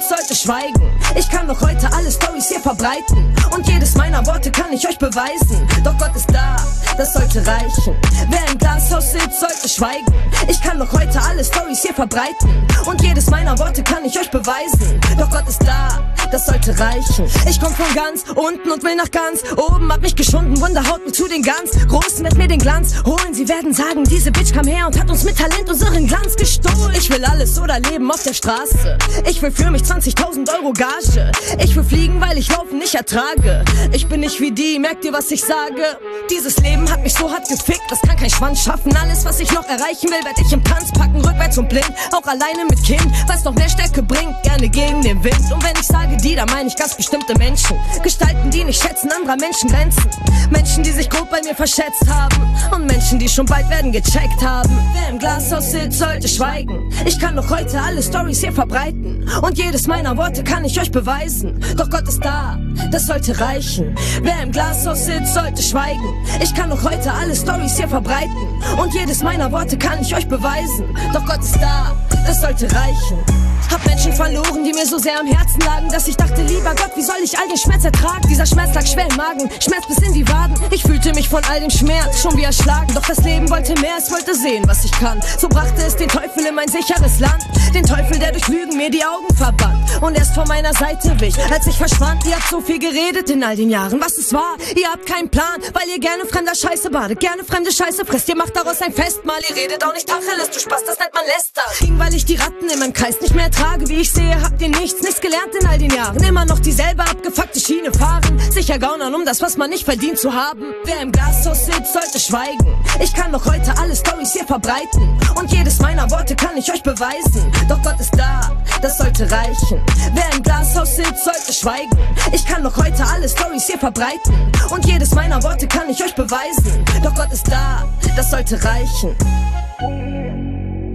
Sitzt, sollte schweigen. Ich kann noch heute alle Stories hier verbreiten. Und jedes meiner Worte kann ich euch beweisen. Doch Gott ist da, das sollte reichen. Wer im Glashaus sitzt, sollte schweigen. Ich kann noch heute alle Stories hier verbreiten. Und jedes meiner Worte kann ich euch beweisen. Doch Gott ist da, das sollte reichen. Ich komm von ganz unten und will nach ganz oben. Hab mich geschunden, Wunder haut mir zu den ganz Großen, wird mir den Glanz holen. Sie werden sagen, diese Bitch kam her und hat uns mit Talent unseren Glanz gestohlen. Ich will alles oder leben auf der Straße. Ich will für mich 20.000 Euro Gage. Ich will fliegen, weil ich Laufen nicht ertrage. Ich bin nicht wie die, merkt ihr, was ich sage? Dieses Leben hat mich so hart gefickt, das kann kein Schwanz schaffen. Alles, was ich noch erreichen will, werd ich im Tanz packen, rückwärts und blind. Auch alleine mit Kind, was noch mehr Stärke bringt, gerne gegen den Wind. Und wenn ich sage die, dann meine ich ganz bestimmte Menschen. Gestalten, die nicht schätzen anderer Menschen Grenzen. Menschen, die sich grob bei mir verschätzt haben. Und Menschen, die schon bald werden gecheckt haben. Wer im Glashaus sitzt, sollte schweigen. Ich kann noch heute alle Stories hier verbreiten. Und jedes meiner Worte kann ich euch beweisen. Doch Gott ist da, das sollte reichen. Wer im Glashaus sitzt, sollte schweigen. Ich kann noch heute alle Stories hier verbreiten. Und jedes meiner Worte kann ich euch beweisen. Doch Gott ist da, das sollte reichen. Hab Menschen verloren, die mir so sehr am Herzen lagen, dass ich dachte, lieber Gott, wie soll ich all den Schmerz ertragen? Dieser Schmerz lag schwer im Magen, Schmerz bis in die Waden. Ich fühlte mich von all dem Schmerz schon wie erschlagen. Doch das Leben wollte mehr, es wollte sehen, was ich kann. So brachte es den Teufel in mein sicheres Land. Den Teufel, der durch Lügen mir die Augen verbannt. Und erst vor meiner Seite wich, als ich verschwand. Ihr habt so viel geredet in all den Jahren, was es war. Ihr habt keinen Plan, weil ihr gerne fremder Scheiße badet, gerne fremde Scheiße frisst. Ihr macht daraus ein Festmahl, ihr redet auch nicht Tacheles, du Spaß, das nennt man Läster. Ging, weil ich die Ratten in meinem Kreis nicht mehr ertrage. Wie ich sehe, habt ihr nichts, nichts gelernt in all den Jahren. Immer noch dieselbe abgefuckte Schiene fahren. Sicher gaunern, um das, was man nicht verdient zu haben. Wer im Glashaus sitzt, sollte schweigen. Ich kann noch heute alle Stories hier verbreiten. Und jedes meiner Worte kann ich euch beweisen. Doch Gott ist da, das sollte reichen. Wer im Glashaus sitzt, sollte schweigen. Ich kann noch heute alle Stories hier verbreiten. Und jedes meiner Worte kann ich euch beweisen. Doch Gott ist da, das sollte reichen.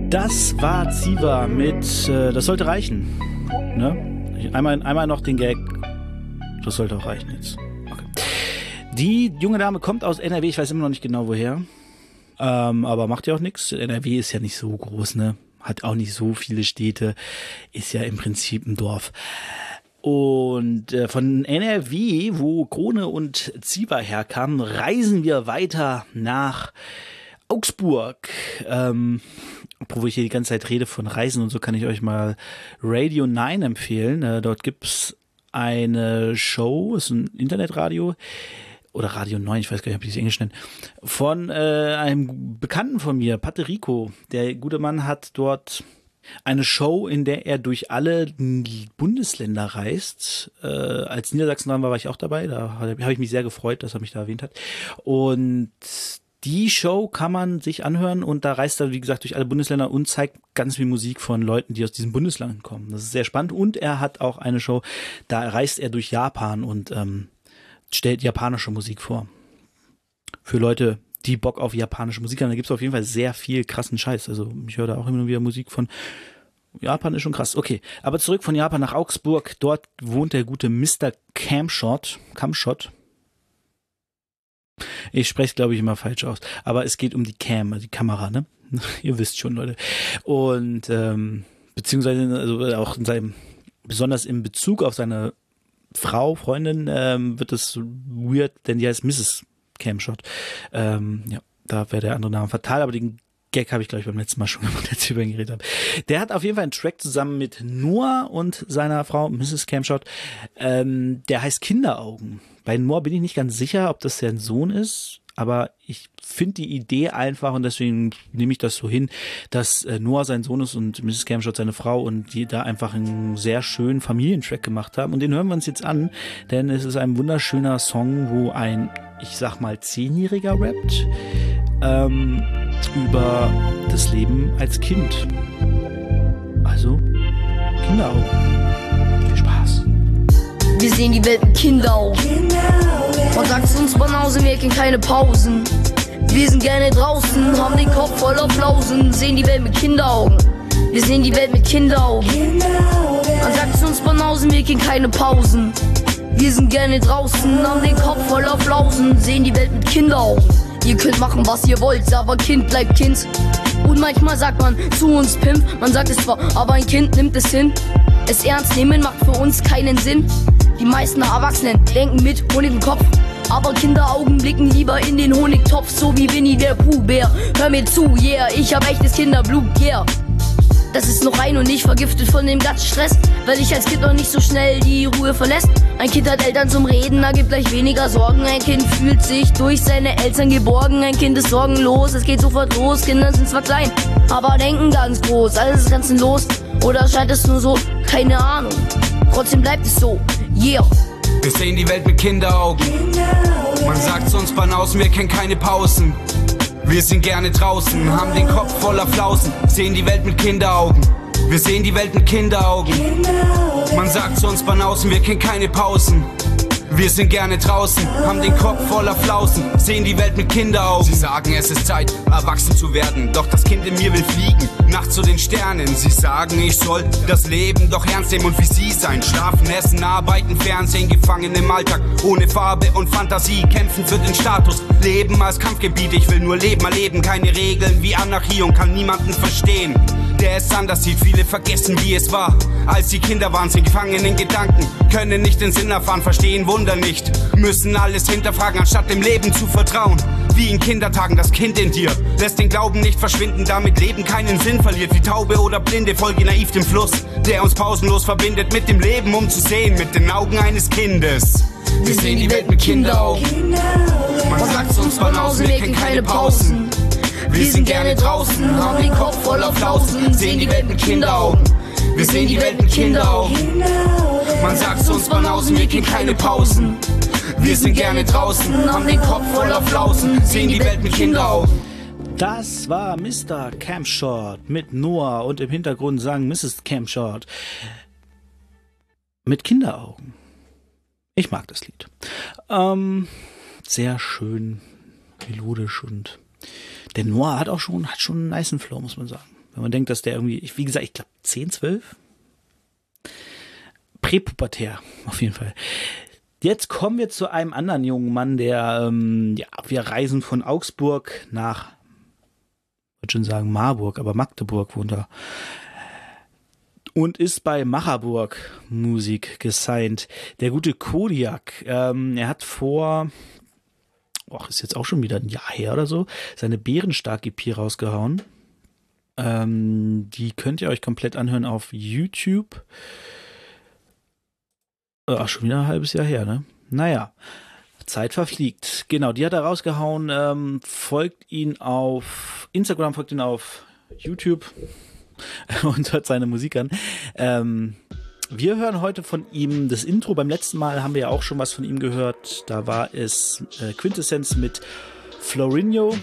Das war Ziva mit äh, Das sollte reichen. Ne? Einmal, einmal noch den Gag. Das sollte auch reichen jetzt. Okay. Die junge Dame kommt aus NRW, ich weiß immer noch nicht genau woher. Ähm, aber macht ja auch nichts. NRW ist ja nicht so groß, ne? Hat auch nicht so viele Städte. Ist ja im Prinzip ein Dorf. Und äh, von NRW, wo Krone und Ziva herkamen, reisen wir weiter nach Augsburg. Ähm, obwohl ich hier die ganze Zeit rede von Reisen und so, kann ich euch mal Radio 9 empfehlen. Äh, dort gibt's eine Show, ist ein Internetradio oder Radio 9, ich weiß gar nicht, ob die es Englisch nennen, von äh, einem Bekannten von mir, Paterico. Der gute Mann hat dort eine Show, in der er durch alle Bundesländer reist. Äh, als Niedersachsen dran war, war ich auch dabei. Da habe ich mich sehr gefreut, dass er mich da erwähnt hat. Und die Show kann man sich anhören und da reist er, wie gesagt, durch alle Bundesländer und zeigt ganz viel Musik von Leuten, die aus diesen Bundesländern kommen. Das ist sehr spannend. Und er hat auch eine Show, da reist er durch Japan und ähm, stellt japanische Musik vor. Für Leute, die Bock auf japanische Musik haben, da gibt es auf jeden Fall sehr viel krassen Scheiß. Also ich höre da auch immer wieder Musik von Japan ist schon krass. Okay, aber zurück von Japan nach Augsburg. Dort wohnt der gute Mr. Camshot. Camshot. Ich spreche es, glaube ich, immer falsch aus. Aber es geht um die Cam, also die Kamera, ne? Ihr wisst schon, Leute. Und ähm, beziehungsweise also auch in seinem, besonders in Bezug auf seine Frau, Freundin, ähm, wird es weird, denn die heißt Mrs. Camshot. Ähm, ja, da wäre der andere Name fatal, aber den Gag habe ich, glaube ich, beim letzten Mal schon gemacht, als ich über ihn geredet habe. Der hat auf jeden Fall einen Track zusammen mit Noah und seiner Frau, Mrs. Camshot. Ähm, der heißt Kinderaugen. Bei Noah bin ich nicht ganz sicher, ob das sein Sohn ist, aber ich finde die Idee einfach und deswegen nehme ich das so hin, dass äh, Noah sein Sohn ist und Mrs. Camshot seine Frau und die da einfach einen sehr schönen Familientrack gemacht haben und den hören wir uns jetzt an, denn es ist ein wunderschöner Song, wo ein, ich sag mal, Zehnjähriger rappt ähm, über das Leben als Kind. Also, Kinderaugen. Viel Spaß. Wir sehen die Welt mit Kinderaugen. Man sagt uns Banausen, wir kennen keine Pausen. Wir sind gerne draußen, haben den Kopf voller Flausen, sehen die Welt mit Kinderaugen. Wir sehen die Welt mit Kinderaugen. Man sagt uns Banausen, wir kennen keine Pausen. Wir sind gerne draußen, haben den Kopf voller Flausen, sehen die Welt mit Kinderaugen. Ihr könnt machen, was ihr wollt, aber Kind bleibt Kind. Und manchmal sagt man zu uns Pimp, man sagt es zwar, aber ein Kind nimmt es hin. Es ernst nehmen macht für uns keinen Sinn. Die meisten Erwachsenen denken mit Honig im Kopf. Aber Kinderaugen blicken lieber in den Honigtopf, so wie Winnie der Pooh-Bär. Hör mir zu, yeah, ich hab echtes Kinderblut, yeah. Das ist noch rein und nicht vergiftet von dem ganzen Stress, weil ich als Kind noch nicht so schnell die Ruhe verlässt. Ein Kind hat Eltern zum Reden, da gibt gleich weniger Sorgen. Ein Kind fühlt sich durch seine Eltern geborgen. Ein Kind ist sorgenlos, es geht sofort los. Kinder sind zwar klein, aber denken ganz groß. Alles ist ganz los. Oder scheint es nur so? Keine Ahnung. Trotzdem bleibt es so. Yeah. Wir sehen die Welt mit Kinderaugen. Man sagt zu uns von außen, wir kennen keine Pausen. Wir sind gerne draußen, haben den Kopf voller Flausen, sehen die Welt mit Kinderaugen. Wir sehen die Welt mit Kinderaugen. Man sagt zu uns von außen, wir kennen keine Pausen. Wir sind gerne draußen, haben den Kopf voller Flausen, sehen die Welt mit Kinderaugen. Sie sagen, es ist Zeit, erwachsen zu werden. Doch das Kind in mir will fliegen, nachts zu den Sternen. Sie sagen, ich soll das Leben doch ernst nehmen und wie sie sein. Schlafen, essen, arbeiten, Fernsehen, gefangen im Alltag. Ohne Farbe und Fantasie, kämpfen für den Status. Leben als Kampfgebiet, ich will nur Leben erleben. Keine Regeln wie Anarchie und kann niemanden verstehen der es anders sieht. Viele vergessen, wie es war, als sie Kinder waren, sind gefangen in Gedanken, können nicht den Sinn erfahren, verstehen Wunder nicht, müssen alles hinterfragen, anstatt dem Leben zu vertrauen. Wie in Kindertagen das Kind in dir lässt den Glauben nicht verschwinden, damit Leben keinen Sinn verliert. Wie Taube oder Blinde folge naiv dem Fluss, der uns pausenlos verbindet mit dem Leben, um zu sehen mit den Augen eines Kindes. Wir sehen die Welt mit Kinderaugen. Man sagt uns von außen, wir kennen keine Pausen. Wir sind gerne draußen, haben den Kopf voller Flausen, sehen die Welt mit Kinderaugen. Wir sehen die Welt mit Kinderaugen. Man sagt uns von außen, wir kennen keine Pausen. Wir sind gerne draußen, haben den Kopf voller Flausen, sehen die Welt mit Kinderaugen. Das war Mr. Campshot mit Noah und im Hintergrund sang Mrs. Campshot mit Kinderaugen. Ich mag das Lied. Ähm, sehr schön, melodisch und der Noah hat auch schon, hat schon einen niceen Flow, muss man sagen. Wenn man denkt, dass der irgendwie, wie gesagt, ich glaube 10, 12? Präpubertär, auf jeden Fall. Jetzt kommen wir zu einem anderen jungen Mann, der, ähm, ja, wir reisen von Augsburg nach, ich würde schon sagen Marburg, aber Magdeburg wohnt er. Und ist bei Macherburg Musik gesigned. Der gute Kodiak, ähm, er hat vor, ach, ist jetzt auch schon wieder ein Jahr her oder so, seine Bärenstark-EP rausgehauen. Ähm, die könnt ihr euch komplett anhören auf YouTube. Äh, ach, schon wieder ein halbes Jahr her, ne? Naja. Zeit verfliegt. Genau, die hat er rausgehauen. Ähm, folgt ihn auf Instagram, folgt ihn auf YouTube und hört seine Musik an. Ähm, wir hören heute von ihm das Intro. Beim letzten Mal haben wir ja auch schon was von ihm gehört. Da war es äh, Quintessenz mit Florinho.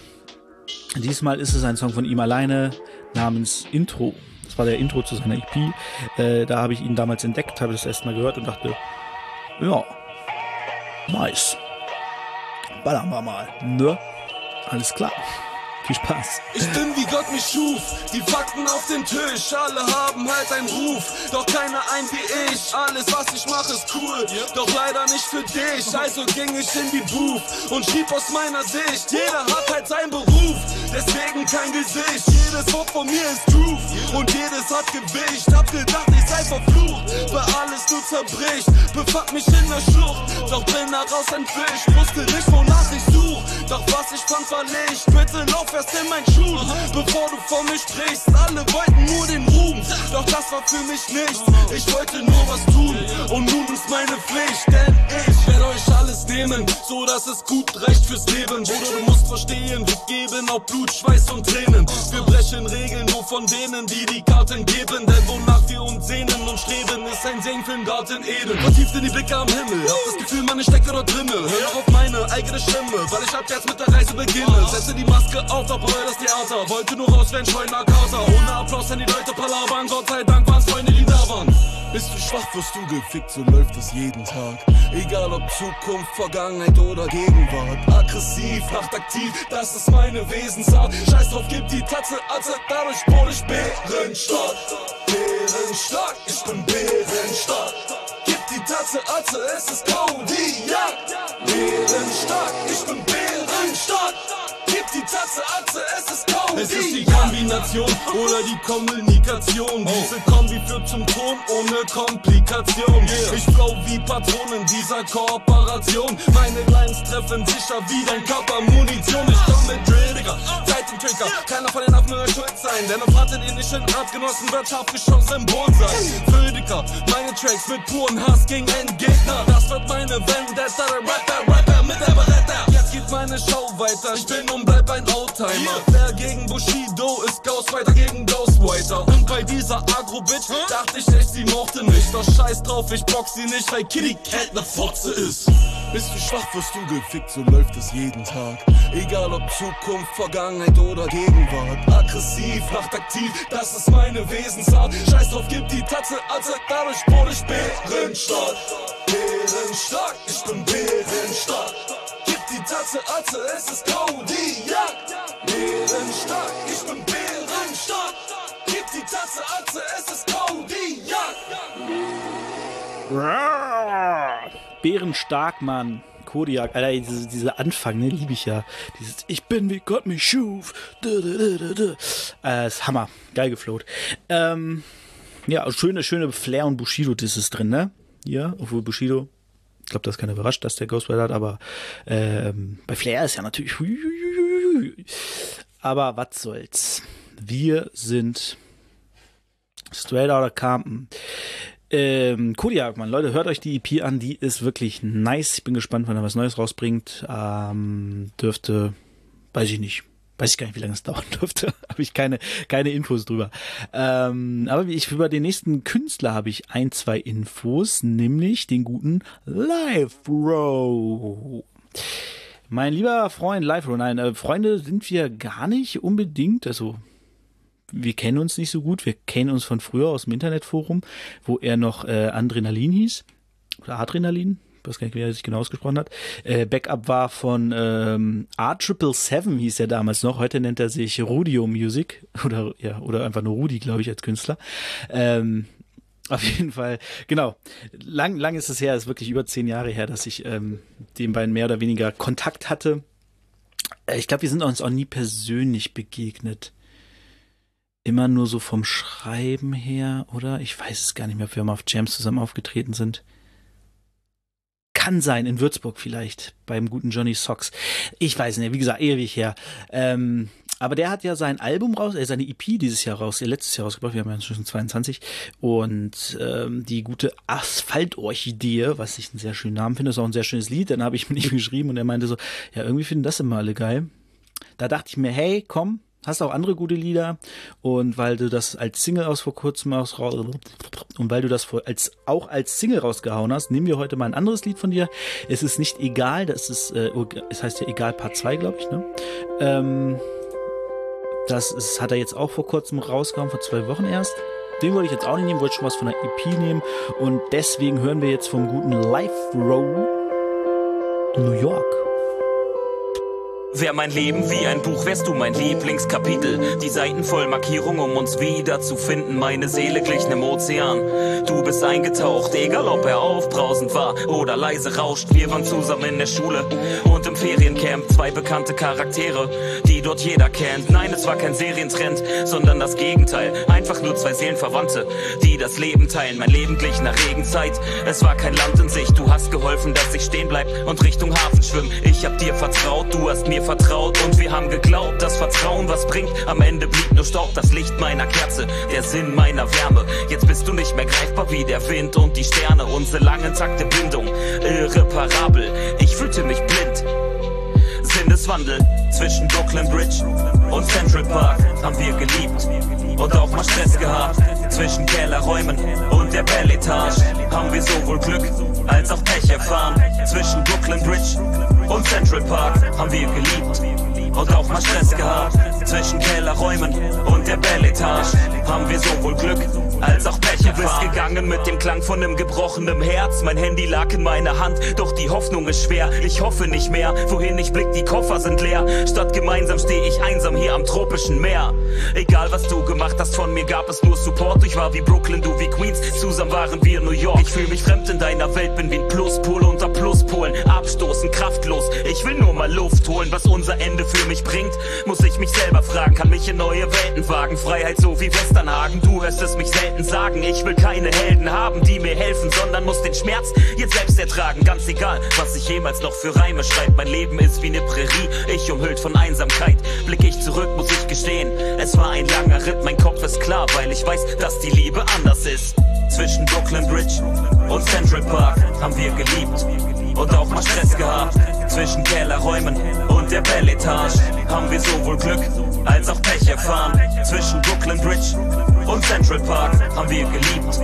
Diesmal ist es ein Song von ihm alleine namens Intro. Das war der Intro zu seiner EP. Äh, da habe ich ihn damals entdeckt, habe das erstmal gehört und dachte, ja, nice. Ballern wir mal. Ne? Alles klar. Viel Spaß. Ich bin wie Gott mich schuf, die Fakten auf dem Tisch. Alle haben halt einen Ruf, doch keiner ein wie ich. Alles, was ich mache, ist cool, doch leider nicht für dich. Also ging ich in die Booth und schrieb aus meiner Sicht. Jeder hat halt seinen Beruf, deswegen kein Gesicht. Jedes Wort von mir ist Truth und jedes hat Gewicht. Hab gedacht, ich sei verflucht, weil alles nur zerbricht. Befand mich in der Schlucht, doch bin daraus entwischt. Wusste nicht, wonach ich such, doch was ich fand, war Licht. Bitte lauf erst in mein Schuh, bevor du vor mir sprichst. Alle wollten nur den Ruhm, doch das war für mich nichts. Ich wollte nur was tun und nun ist meine Pflicht, denn ich werde euch alles nehmen, so dass es gut reicht fürs Leben. Bruder, du musst verstehen, wir geben auch Blut, Schweiß und Tränen. Wir brechen Regeln nur von denen, die die Karten geben, denn wonach wir uns sehnen und streben, ist ein Segen für den Garten Eden. Vertieft in die Blicke am Himmel, hab das Gefühl, man, stecke dort drinne. Hör auf meine eigene Stimme, weil ich ab jetzt mit der Reise beginne. Setze die Maske auf, bereue das Theater. Wollte nur raus, wenn Scheuner Kauter. Ohne Applaus, wenn die Leute palabern. Gott sei Dank waren's Freunde, die da waren. Bist du schwach, wirst du gefickt, so läuft es jeden Tag. Egal ob Zukunft, Vergangenheit oder Gegenwart. Aggressiv, nachtaktiv, das ist meine Wesensart. Scheiß drauf, gib die Tatze, Atze, dadurch wurde ich bärenstark. Bärenstark, ich bin bärenstark. Gib die Tatze, Atze, es ist Kodiak. Bärenstark, ich bin bärenstark. Gib die Tatze, Atze, es ist Kodiak. Es ist die Kombination oder die Kommunikation. Diese Kombi führt zum Ton ohne Komplikation. Ich flow wie Patronen dieser Kooperation. Meine Lines treffen sicher wie dein Körper Munition. Ich komm mit Drill, Digga, Zeit im Trigger. Keiner von den Affen schuld sein, denn auf hatte den nicht in Artgenossen wird scharf geschossen im Bonsai. Födiker, meine Tracks mit puren Hass gegen Endgegner. Das wird meine Vendetta, der Rapper, Rapper mit der Beretta. Geht meine Show weiter, ich bin und bleib ein Oldtimer. Wer gegen Bushido ist Ghostwriter gegen Ghostwriter. Und bei dieser Agro-Bitch dachte ich echt, sie mochte mich. Doch scheiß drauf, ich box sie nicht, weil Kitty Cat ne Fotze ist. Bist du schwach, wirst du gefickt, so läuft es jeden Tag. Egal ob Zukunft, Vergangenheit oder Gegenwart. Aggressiv, nachtaktiv, das ist meine Wesensart. Scheiß drauf, gib die Tatze, Atze, dadurch wurde ich bärenstark. Bärenstark, ich bin bärenstark. Tatze, Atze, es ist Kodiak. Bärenstark, ich bin bärenstark. Gib die Tatze, Atze, es ist Kodiak. Bärenstark, Mann. Kodiak, Alter, diese, diese Anfang, ne, liebe ich ja. Dieses Ich bin wie Gott mich schuf. Äh, ist Hammer. Geil gefloht. Ähm, ja, schöne, schöne Flair und Bushido-Disses drin, ne? Ja, obwohl Bushido, glaube, das ist keiner überrascht, dass der Ghostwriter hat, aber ähm, bei Flair ist ja natürlich. Aber was soll's. Wir sind Straight Outta Compton. Ähm, Kodiak, Mann, Leute, hört euch die EP an, die ist wirklich nice. Ich bin gespannt, wann er was Neues rausbringt. Ähm, dürfte, weiß ich nicht, weiß ich gar nicht, wie lange es dauern dürfte. habe ich keine, keine Infos drüber. Ähm, aber ich über den nächsten Künstler habe ich ein, zwei Infos, nämlich den guten Live Row. Mein lieber Freund Live Row, nein, äh, Freunde sind wir gar nicht unbedingt, also wir kennen uns nicht so gut. Wir kennen uns von früher aus dem Internetforum, wo er noch äh, Adrenalin hieß. Oder Adrenalin. Ich weiß gar nicht, wie er sich genau ausgesprochen hat. Äh, Backup war von ähm, R777 hieß er damals noch. Heute nennt er sich Rudio Music. Oder, ja, oder einfach nur Rudi, glaube ich, als Künstler. Ähm, auf jeden Fall, genau. Lang, lang ist es her, ist wirklich über zehn Jahre her, dass ich ähm, den beiden mehr oder weniger Kontakt hatte. Äh, Ich glaube, wir sind uns auch nie persönlich begegnet immer nur so vom Schreiben her, oder? Ich weiß es gar nicht mehr, ob wir mal auf Jams zusammen aufgetreten sind. Kann sein, in Würzburg vielleicht, beim guten Johnny Socks. Ich weiß nicht, wie gesagt, ewig her. Ähm, aber der hat ja sein Album raus, äh, seine EP dieses Jahr raus, äh, letztes Jahr rausgebracht, wir haben ja inzwischen 22. Und ähm, die gute Asphaltorchidee, was ich einen sehr schönen Namen finde, ist auch ein sehr schönes Lied. Dann habe ich mit ihm geschrieben und er meinte so, ja, irgendwie finden das immer alle geil. Da dachte ich mir, hey, komm, hast auch andere gute Lieder und weil du das als Single aus vor kurzem aus und weil du das als auch als Single rausgehauen hast, nehmen wir heute mal ein anderes Lied von dir. Es ist nicht egal, das ist äh, es heißt ja egal Part 2, glaube ich, ne? Ähm, das ist, hat er jetzt auch vor kurzem rausgehauen, vor zwei Wochen erst. Den wollte ich jetzt auch nicht nehmen, wollte schon was von der EP nehmen und deswegen hören wir jetzt vom guten Life Row New York. Wär mein Leben wie ein Buch, wärst du mein Lieblingskapitel. Die Seiten voll Markierung, um uns wiederzufinden. Meine Seele glich nem Ozean. Du bist eingetaucht, egal ob er aufbrausend war oder leise rauscht. Wir waren zusammen in der Schule und im Feriencamp zwei bekannte Charaktere, die die dort jeder kennt. Nein, es war kein Serientrend, sondern das Gegenteil. Einfach nur zwei Seelenverwandte, die das Leben teilen. Mein Leben glich nach Regenzeit. Es war kein Land in Sicht. Du hast geholfen, dass ich stehen bleib und Richtung Hafen schwimm. Ich hab dir vertraut, du hast mir vertraut und wir haben geglaubt, dass Vertrauen was bringt. Am Ende blieb nur Staub, das Licht meiner Kerze, der Sinn meiner Wärme. Jetzt bist du nicht mehr greifbar wie der Wind und die Sterne. Unsere lang intakte Bindung, irreparabel. Ich fühlte mich blind. Sinneswandel zwischen Brooklyn Bridge und Central Park haben wir geliebt und auch mal Stress gehabt. Zwischen Kellerräumen und der Belletage haben wir sowohl Glück als auch Pech erfahren. Zwischen Brooklyn Bridge und Central Park haben wir geliebt und auch mal Stress gehabt. Zwischen Kellerräumen und der Belletage haben wir sowohl Glück als auch Pech bist gegangen mit dem Klang von einem gebrochenen Herz. Mein Handy lag in meiner Hand, doch die Hoffnung ist schwer. Ich hoffe nicht mehr, wohin ich blick, die Koffer sind leer. Statt gemeinsam stehe ich einsam hier am tropischen Meer. Egal was du gemacht hast, von mir gab es nur Support. Ich war wie Brooklyn, du wie Queens, zusammen waren wir New York. Ich fühle mich fremd in deiner Welt, bin wie ein Pluspol unter Pluspolen. Abstoßen, kraftlos, ich will nur mal Luft holen. Was unser Ende für mich bringt, muss ich mich selber fragen. Kann mich in neue Welten wagen, Freiheit so wie Westernhagen. Du hörst es mich selten sagen, ich will keine Helden haben, die mir helfen, sondern muss den Schmerz jetzt selbst ertragen. Ganz egal, was ich jemals noch für Reime schreibe. Mein Leben ist wie eine Prärie, ich umhüllt von Einsamkeit. Blick ich zurück, muss ich gestehen, es war ein langer Ritt. Mein Kopf ist klar, weil ich weiß, dass die Liebe anders ist. Zwischen Brooklyn Bridge und Central Park haben wir geliebt und auch mal Stress gehabt. Zwischen Kellerräumen und der Belletage haben wir sowohl Glück als auch Pech erfahren. Zwischen Brooklyn Bridge und Central Park haben wir geliebt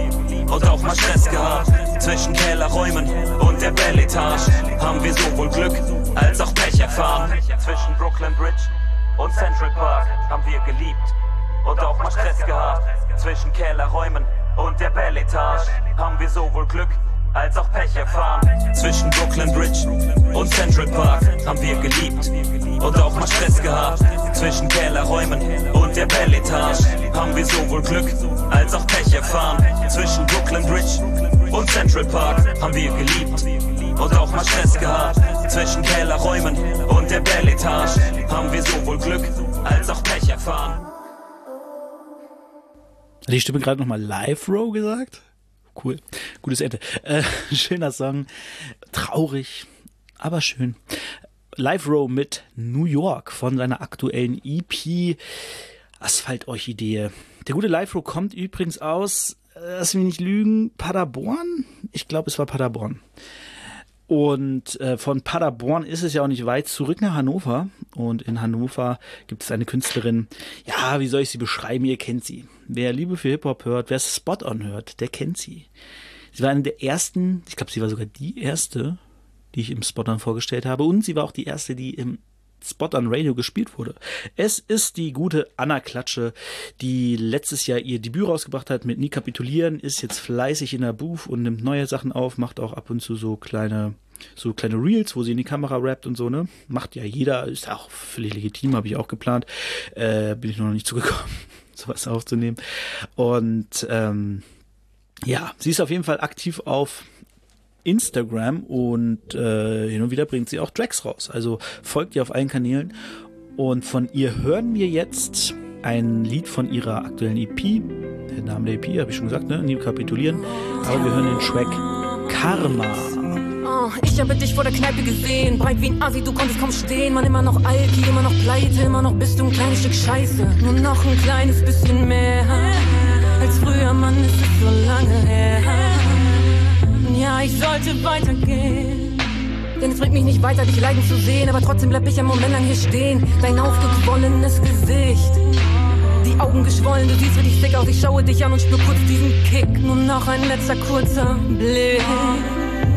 und auch mal Stress gehabt. Zwischen Kellerräumen und der Belletage haben wir sowohl Glück als auch Pech erfahren. Zwischen Brooklyn Bridge und Central Park haben wir geliebt und auch mal Stress gehabt. Zwischen Kellerräumen und der Belletage haben wir sowohl Glück als auch Pech erfahren. Zwischen Brooklyn Bridge und Central Park haben wir geliebt und auch mal Stress gehabt. Zwischen Kellerräumen und der Belletage haben wir sowohl Glück als auch Pech erfahren. Zwischen Brooklyn Bridge und Central Park haben wir geliebt und auch mal Stress gehabt. Zwischen Kellerräumen und der Belletage haben wir sowohl Glück als auch Pech erfahren. Hat die Stimme gerade nochmal Live Row gesagt? Cool. Gutes Ende. Äh, schöner Song. Traurig, aber schön. Live Row mit New York von seiner aktuellen EP Asphalt-Orchidee. Der gute Live Row kommt übrigens aus, äh, lass mich nicht lügen, Paderborn? Ich glaube, es war Paderborn. Und äh, von Paderborn ist es ja auch nicht weit zurück nach Hannover. Und in Hannover gibt es eine Künstlerin, ja, wie soll ich sie beschreiben? Ihr kennt sie. Wer Liebe für Hip-Hop hört, wer Spot-On hört, der kennt sie. Sie war eine der ersten, ich glaube, sie war sogar die erste, die ich im Spot-On vorgestellt habe. Und sie war auch die erste, die im Spot on Radio gespielt wurde. Es ist die gute Anna Klatsche, die letztes Jahr ihr Debüt rausgebracht hat mit Nie kapitulieren, ist jetzt fleißig in der Booth und nimmt neue Sachen auf, macht auch ab und zu so kleine so kleine Reels, wo sie in die Kamera rappt und so, ne? Macht ja jeder, ist auch völlig legitim, habe ich auch geplant. Äh, bin ich noch nicht zugekommen, sowas aufzunehmen. Und ähm, ja, sie ist auf jeden Fall aktiv auf Instagram und äh, hin und wieder bringt sie auch Tracks raus. Also folgt ihr auf allen Kanälen. Und von ihr hören wir jetzt ein Lied von ihrer aktuellen EP. Der Name der EP habe ich schon gesagt, ne? Nie kapitulieren. Aber wir hören den Track Karma. Oh, ich habe dich vor der Kneipe gesehen, breit wie ein Assi, du konntest kaum stehen. Man immer noch Alki, immer noch pleite, immer noch bist du ein kleines Stück Scheiße. Nur noch ein kleines bisschen mehr als früher, Mann, es ist so lange her. Ja, ich sollte weitergehen. Denn es bringt mich nicht weiter, dich leiden zu sehen. Aber trotzdem bleib ich einen Moment lang hier stehen. Dein aufgequollenes Gesicht. Die Augen geschwollen, du siehst richtig sick aus. Ich schaue dich an und spür kurz diesen Kick. Nur noch ein letzter kurzer Blick.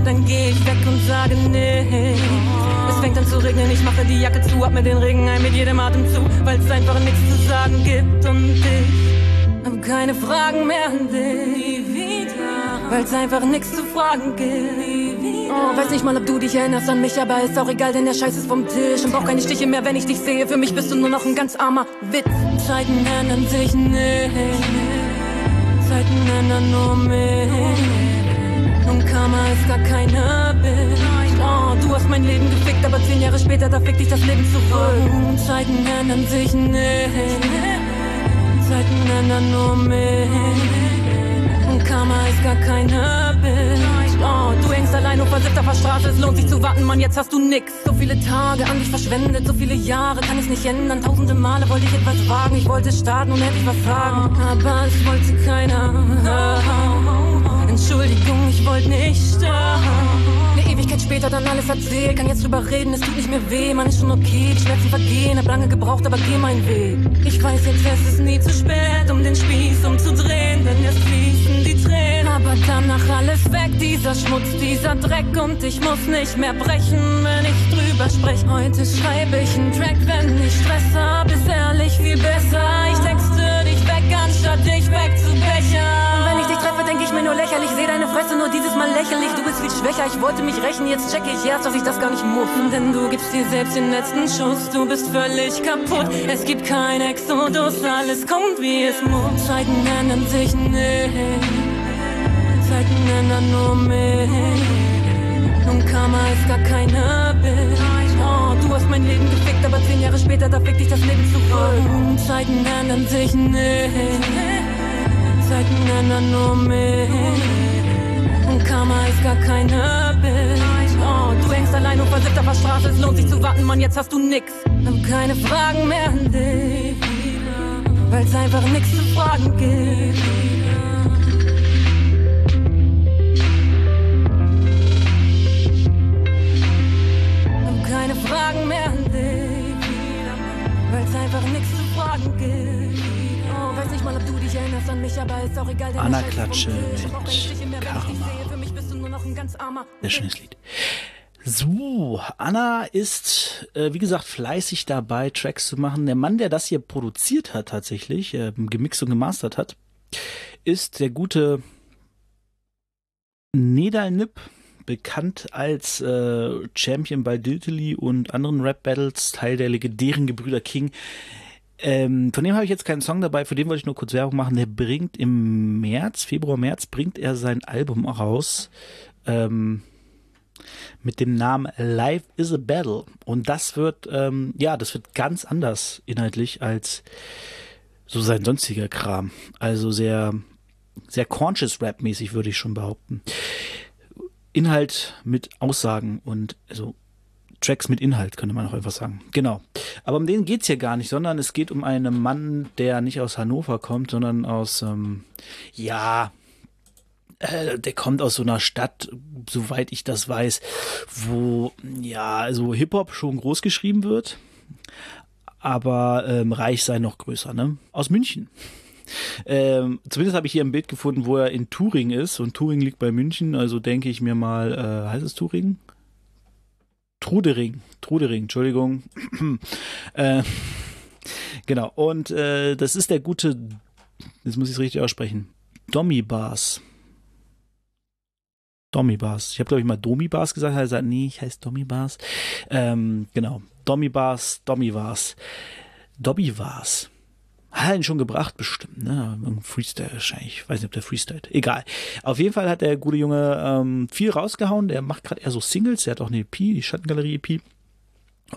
Dann geh ich weg und sage nichts. Es fängt an zu regnen, ich mache die Jacke zu, hab mir den Regen ein mit jedem Atemzug, weil es einfach nichts zu sagen gibt und ich hab keine Fragen mehr an dich. Weil es einfach nichts zu fragen gibt. Oh, weiß nicht mal, ob du dich erinnerst an mich, aber ist auch egal, denn der Scheiß ist vom Tisch. Und brauch keine Stiche mehr, wenn ich dich sehe. Für mich bist du nur noch ein ganz armer Witz. Zeiten ändern sich nicht. Zeiten ändern nur mich. Und Karma ist gar keine Bitch. Oh. Du hast mein Leben gefickt, aber zehn Jahre später, da fickt dich das Leben zurück. Zeiten ändern sich nicht. Zeiten ändern nur mich. Karma ist gar keine Bitch. Oh, du hängst allein auf der Straße. Es lohnt sich zu warten, Mann, jetzt hast du nix. So viele Tage an dich verschwendet, so viele Jahre kann ich nicht ändern. Tausende Male wollte ich etwas wagen. Ich wollte starten und hätte ich was sagen. Aber es wollte keiner. Entschuldigung, ich wollte nicht sterben. Ewigkeit später dann alles erzählt. Kann jetzt drüber reden, es tut nicht mehr weh. Man ist schon okay, die Schmerzen vergehen. Hab lange gebraucht, aber geh meinen Weg. Ich weiß jetzt, es ist nie zu spät, um den Spieß umzudrehen. Denn jetzt fließen die Tränen. Aber danach alles weg, dieser Schmutz, dieser Dreck. Und ich muss nicht mehr brechen, wenn ich drüber sprech. Heute schreibe ich einen Track, wenn ich Stress hab. Ist ehrlich viel besser. Ich texte dich weg, anstatt dich wegzubechern. Mir nur lächerlich. Seh deine Fresse nur dieses Mal lächerlich. Du bist viel schwächer, ich wollte mich rächen. Jetzt checke ich erst, dass ich das gar nicht muss. Denn du gibst dir selbst den letzten Schuss. Du bist völlig kaputt. Es gibt kein Exodus, alles kommt wie es muss. Zeiten ändern sich nicht. Zeiten ändern nur mich. Und Karma ist gar keine Bitch. Oh, du hast mein Leben gefickt, aber zehn Jahre später, da fickt dich das Leben zurück. Zeiten ändern sich nicht. Zeiten ändern nur mich. Und Karma ist gar keine Bitch. Oh, du hängst allein und versifft auf der Straße. Es lohnt sich zu warten, Mann, jetzt hast du nix. Hab keine Fragen mehr an dich. Weil's einfach nix zu fragen gibt. Hab keine Fragen mehr an dich. Noch ein ganz armer. Sehr schönes Lied. So, Anna ist, äh, wie gesagt, fleißig dabei, Tracks zu machen. Der Mann, der das hier produziert hat, tatsächlich, äh, gemixt und gemastert hat, ist der gute Nedal Nip, bekannt als äh, Champion bei Diltily und anderen Rap-Battles, Teil der legendären Gebrüder King. Ähm, von dem habe ich jetzt keinen Song dabei, für den wollte ich nur kurz Werbung machen. Der bringt im März, Februar, März, bringt er sein Album raus. Ähm, mit dem Namen Life is a Battle. Und das wird, ähm, ja, das wird ganz anders inhaltlich als so sein sonstiger Kram. Also sehr, sehr conscious Rap-mäßig, würde ich schon behaupten. Inhalt mit Aussagen und also Tracks mit Inhalt, könnte man auch einfach sagen. Genau. Aber um den geht's hier gar nicht, sondern es geht um einen Mann, der nicht aus Hannover kommt, sondern aus, ähm, ja, äh, der kommt aus so einer Stadt, soweit ich das weiß, wo, ja, also Hip-Hop schon groß geschrieben wird, aber ähm, Reich sei noch größer, ne? Aus München. Ähm, zumindest habe ich hier ein Bild gefunden, wo er in Turing ist und Turing liegt bei München, also denke ich mir mal, äh, heißt es Turing? Trudering, Trudering, Entschuldigung. äh, genau, und äh, das ist der gute, jetzt muss ich es richtig aussprechen, Dommy Bars. Dommy Bars. Ich habe, glaube ich, mal Domi Bars gesagt. Er sagt, nee, ich heiße Dommy Bars. Ähm, genau. Dommy Bars, Dommy Bars. Dobby Bars. Hat ihn schon gebracht, bestimmt, ne? Freestyle wahrscheinlich. Ich weiß nicht, ob der freestylt. Egal. Auf jeden Fall hat der gute Junge ähm, viel rausgehauen. Der macht gerade eher so Singles. Der hat auch eine EP, die Schattengalerie-EP.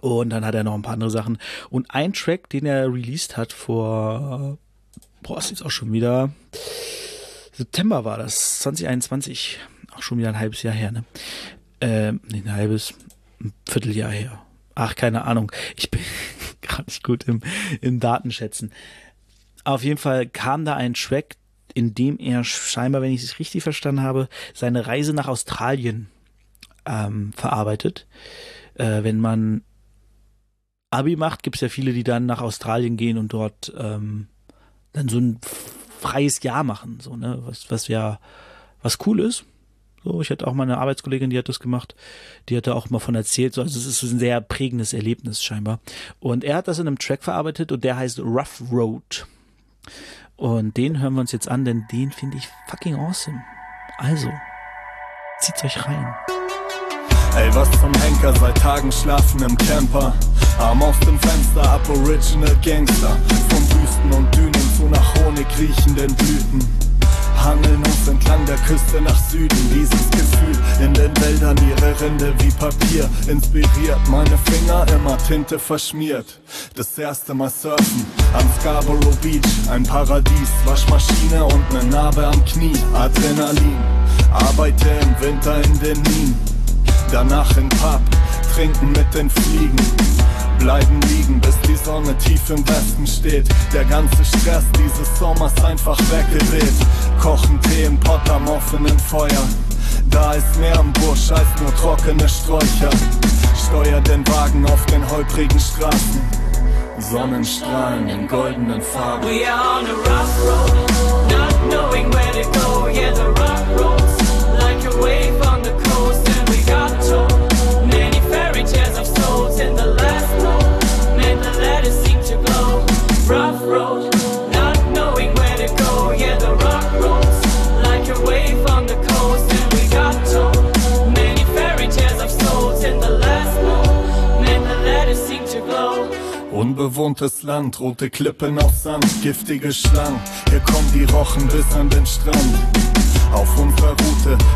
Und dann hat er noch ein paar andere Sachen. Und ein Track, den er released hat vor, boah, ist jetzt auch schon wieder, September war das, 2021. Auch schon wieder ein halbes Jahr her, ne? Ähm, nee, ein halbes, ein Vierteljahr her. Ach, keine Ahnung. Ich bin gerade nicht gut im, im Datenschätzen. Auf jeden Fall kam da ein Track, in dem er scheinbar, wenn ich es richtig verstanden habe, seine Reise nach Australien ähm, verarbeitet. Äh, wenn man Abi macht, gibt es ja viele, die dann nach Australien gehen und dort ähm, dann so ein freies Jahr machen, so, ne, was, was ja, was cool ist. So, ich hatte auch mal eine Arbeitskollegin, die hat das gemacht. Die hatte auch mal von erzählt. So, also es ist ein sehr prägendes Erlebnis scheinbar. Und er hat das in einem Track verarbeitet und der heißt Rough Road. Und den hören wir uns jetzt an, denn den finde ich fucking awesome. Also, zieht's euch rein. Ey, was zum Henker, seit Tagen schlafen im Camper. Arm aus dem Fenster, Aboriginal Gangster. Von Wüsten und Dünen zu nach Honig riechenden Blüten. Hangeln uns entlang der Küste nach Süden. Dieses Gefühl in den Wäldern, ihre Rinde wie Papier inspiriert. Meine Finger immer Tinte verschmiert. Das erste Mal surfen am Scarborough Beach, ein Paradies, Waschmaschine und ne Narbe am Knie. Adrenalin, arbeite im Winter in den Minen. Danach in Pub, trinken mit den Fliegen bleiben liegen, bis die Sonne tief im Westen steht. Der ganze Stress dieses Sommers einfach weggeweht. Kochen Tee im Pott am offenen Feuer. Da ist mehr im Busch als nur trockene Sträucher. Steuer den Wagen auf den holprigen Straßen. Sonnenstrahlen in goldenen Farben. Unbewohntes Land, rote Klippen aus Sand, giftige Schlangen. Hier kommen die Rochen bis an den Strand. Auf unserer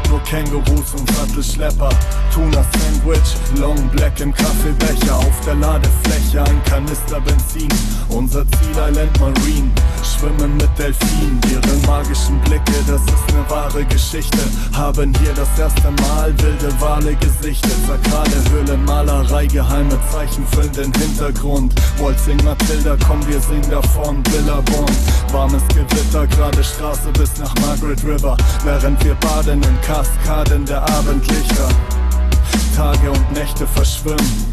nur Kängurus und Sattelschlepper. Tuna Sandwich, Long Black im Kaffeebecher. Auf der Ladefläche ein Kanister Benzin. Unser Ziel Island Marine. Schwimmen mit Delfinen. Ihre magischen Blicke, das ist eine wahre Geschichte. Haben hier das erste Mal wilde Wale gesichtet. Sakrale Höhlenmalerei, geheime Zeichen füllen den Hintergrund. Waltzing Matilda, komm, wir singen davon. Billabong, warmes Gewitter, gerade Straße bis nach Margaret River. Während wir baden in Kaskaden der Abendlichter. Tage und Nächte verschwimmen.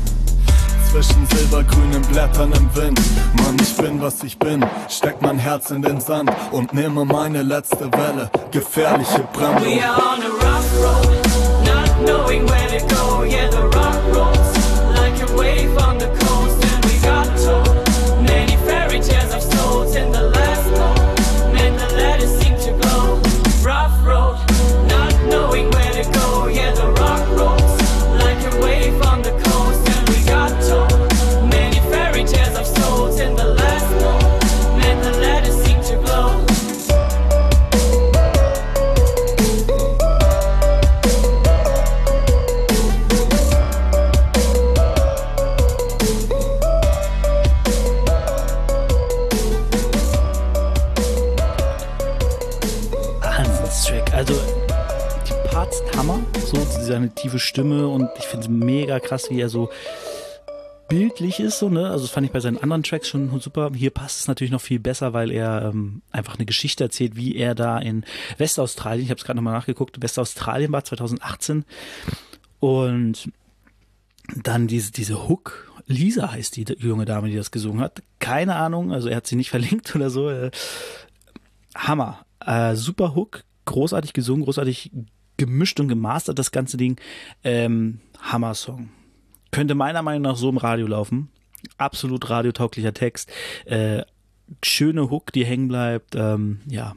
Zwischen silbergrünen Blättern im Wind. Mann, ich bin, was ich bin. Steck mein Herz in den Sand und nehme meine letzte Welle. Gefährliche Brandung. We are on a rough road, not knowing where to go. Seine tiefe Stimme und ich finde es mega krass, wie er so bildlich ist, so, ne? Also das fand ich bei seinen anderen Tracks schon super. Hier passt es natürlich noch viel besser, weil er ähm, einfach eine Geschichte erzählt, wie er da in Westaustralien, ich habe es gerade nochmal nachgeguckt, Westaustralien war 2018 und dann diese, diese Hook, Lisa heißt die junge Dame, die das gesungen hat. Keine Ahnung, also er hat sie nicht verlinkt oder so. Äh, Hammer. Äh, super Hook, großartig gesungen, großartig gemischt und gemastert, das ganze Ding. Ähm, Hammer-Song. Könnte meiner Meinung nach so im Radio laufen. Absolut radiotauglicher Text. Äh, schöne Hook, die hängen bleibt. Ähm, ja.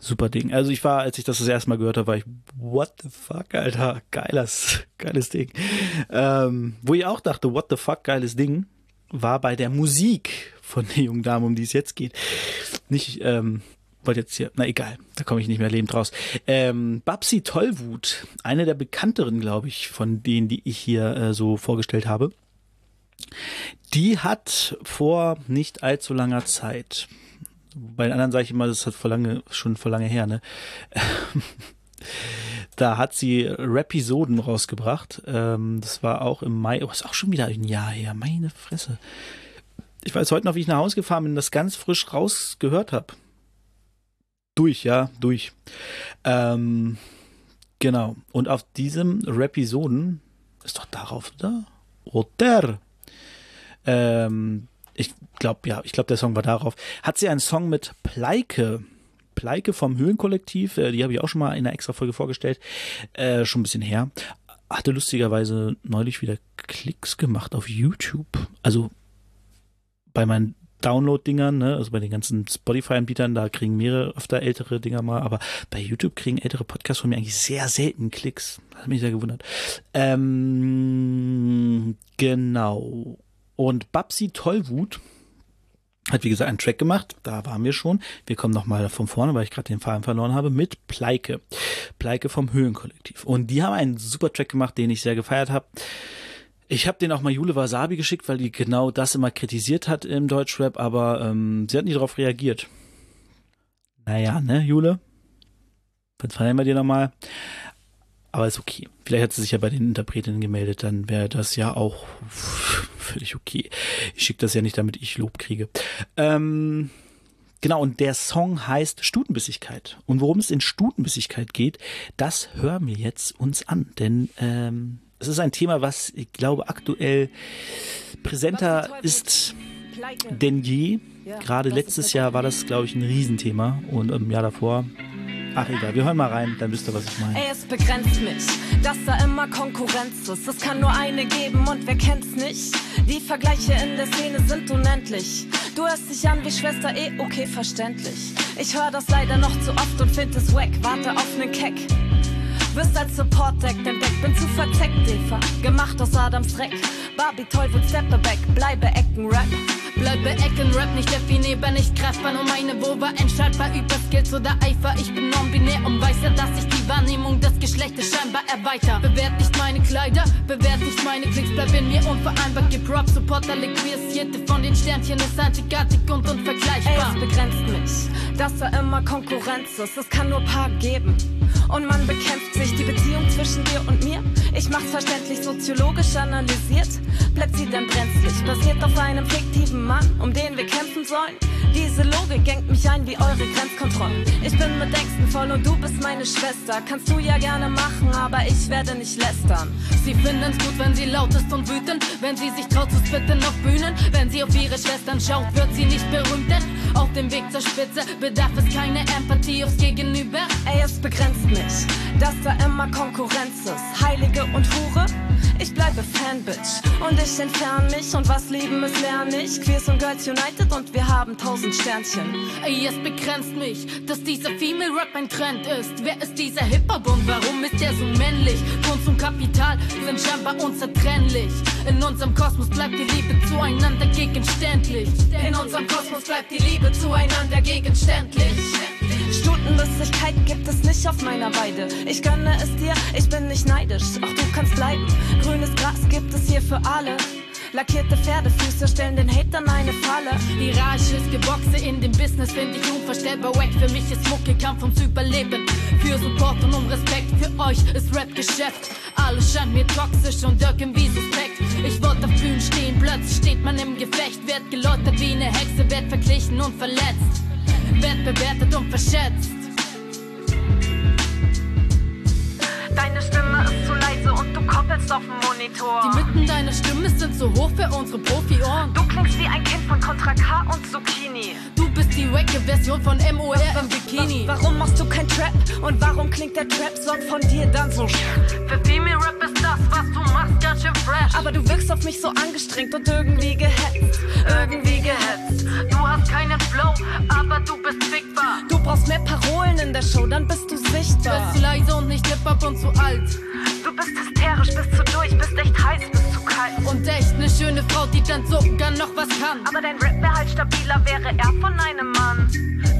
Super Ding. Also ich war, als ich das das erste Mal gehört habe, war ich, what the fuck, Alter, geiles, geiles Ding. Ähm, wo ich auch dachte, what the fuck, geiles Ding, war bei der Musik von der jungen Dame, um die es jetzt geht. Nicht, ähm, wollte jetzt hier, na egal, da komme ich nicht mehr lebend raus. Ähm, Babsi Tollwut, eine der bekannteren, glaube ich, von denen, die ich hier äh, so vorgestellt habe. Die hat vor nicht allzu langer Zeit, bei den anderen sage ich immer, das hat vor lange, schon vor lange her, ne? Da hat sie Rapisoden rausgebracht. Ähm, das war auch im Mai, oh, ist auch schon wieder ein Jahr her, meine Fresse. Ich weiß heute noch, wie ich nach Hause gefahren bin das ganz frisch rausgehört habe. Durch, ja, durch. Ähm, genau. Und auf diesem Rapisoden ist doch darauf, oder? Oder? Ähm, ich glaube, ja, ich glaube, der Song war darauf. Hat sie einen Song mit Pleike. Pleike vom Höhlenkollektiv, äh, die habe ich auch schon mal in einer extra Folge vorgestellt, äh, schon ein bisschen her. Hatte lustigerweise neulich wieder Klicks gemacht auf YouTube. Also bei meinen Download-Dingern, ne, also bei den ganzen Spotify-Anbietern, da kriegen mehrere öfter ältere Dinger mal, aber bei YouTube kriegen ältere Podcasts von mir eigentlich sehr selten Klicks. Das hat mich sehr gewundert. Ähm, genau. Und Babsi Tollwut Hat wie gesagt einen Track gemacht, da waren wir schon. Wir kommen nochmal von vorne, weil ich gerade den Faden verloren habe, mit Pleike. Pleike vom Höhenkollektiv. Und die haben einen super Track gemacht, den ich sehr gefeiert habe. Ich habe den auch mal Jule Wasabi geschickt, weil die genau das immer kritisiert hat im Deutschrap, aber ähm, sie hat nicht darauf reagiert. Naja, ne, Jule? Dann feiern wir dir nochmal. Aber ist okay. Vielleicht hat sie sich ja bei den Interpretinnen gemeldet, dann wäre das ja auch völlig okay. Ich schicke das ja nicht, damit ich Lob kriege. Ähm, genau, und der Song heißt Stutenbissigkeit. Und worum es in Stutenbissigkeit geht, das hören wir jetzt uns an. Denn ähm, es ist ein Thema, was ich glaube aktuell präsenter ist denn je. Gerade letztes Jahr war das, glaube ich, ein Riesenthema und im Jahr davor. Ach egal, wir hören mal rein, dann wisst ihr, was ich meine. Ey, es begrenzt mich, dass da immer Konkurrenz ist. Es kann nur eine geben und wer kennt's nicht? Die Vergleiche in der Szene sind unendlich. Du hörst dich an wie Schwester eh, okay, verständlich. Ich höre das leider noch zu oft und find es wack, warte auf nen Keck. Wirst als Support-Deck entdeckt, bin zu verzeckt, Eva. Gemacht aus Adams Dreck. Barbie Teufel, steppe back, bleibe Ecken-Rap. Bleibe Ecken, Rap nicht definierbar, nicht greifbar, nur meine Vulva entscheidbar über Skills oder Eifer. Ich bin non-binär und weiß ja, dass ich die Wahrnehmung des Geschlechtes scheinbar erweiter. Bewert nicht meine Kleider, bewert nicht meine Klicks, bleib in mir unvereinbar. Gib Rock, Supporter, Liquidierte von den Sternchen ist einzigartig und unvergleichbar. Ey, es begrenzt mich, dass da immer Konkurrenz ist. Es kann nur Paar geben. Und man bekämpft sich die Beziehung zwischen dir und mir. Ich mach's verständlich soziologisch analysiert. Bleibt sie dann brenzlig, basiert auf einem fiktiven Mann, um den wir kämpfen sollen. Diese Logik gängt mich ein wie eure Grenzkontrollen. Ich bin mit Ängsten voll und du bist meine Schwester. Kannst du ja gerne machen, aber ich werde nicht lästern. Sie finden's gut, wenn sie laut ist und wütend. Wenn sie sich traut zu spitten auf Bühnen. Wenn sie auf ihre Schwestern schaut, wird sie nicht berühmt. Denn auf dem Weg zur Spitze bedarf es keine Empathie aufs Gegenüber. Ey, es begrenzt mich, dass da immer Konkurrenz ist. Heilige und Hure. Ich bleibe Fanbitch und ich entferne mich und was lieben ist lerne ich. Queers und Girls United und wir haben tausend Sternchen. Ey, es begrenzt mich, dass dieser Female Rap ein Trend ist. Wer ist dieser Hip-Hop und warum ist er so männlich? Kunst und Kapital sind scheinbar unzertrennlich. In unserem Kosmos bleibt die Liebe zueinander gegenständlich. In unserem Kosmos bleibt die Liebe zueinander gegenständlich. Stutenlustigkeit gibt es nicht auf meiner Weide. Ich gönne es dir, ich bin nicht neidisch, auch du kannst bleiben. Grünes Gras gibt es hier für alle. Lackierte Pferdefüße stellen den Hatern eine Falle. Hierarchisches Geboxe in dem Business finde ich unvorstellbar wack. Für mich ist Mucke Kampf ums Überleben. Für Support und um Respekt. Für euch ist Rap Geschäft. Alles scheint mir toxisch und irgendwie suspekt. Ich wollte auf Bühnen stehen, plötzlich steht man im Gefecht. Werd geläutert wie eine Hexe, werd verglichen und verletzt. Werd bewertet und verschätzt. Deine Stimme ist zu leise und du koppelst auf dem Monitor. Die Mitten deiner Stimme sind zu hoch für unsere Profi-Ohren. Du klingst wie ein Kind von Contra K und Zucchini. Du die wacke Version von MOR im Bikini. Wa- Warum machst du kein Trap? Und warum klingt der Trap-Song von dir dann so Für Female Rap ist das, was du machst, ganz schön fresh. Aber du wirkst auf mich so angestrengt und irgendwie gehetzt. Irgendwie gehetzt. Du hast keinen Flow, aber du bist fickbar. Du brauchst mehr Parolen in der Show, dann bist du sichtbar. Bist zu leise und nicht Hip-Hop und zu alt. Du bist hysterisch, bist zu durch, bist echt heiß, bist zu kalt. Und echt ne schöne Frau, die dann sogar noch was kann. Aber dein Rap wäre halt stabiler, wäre er von einem Mann.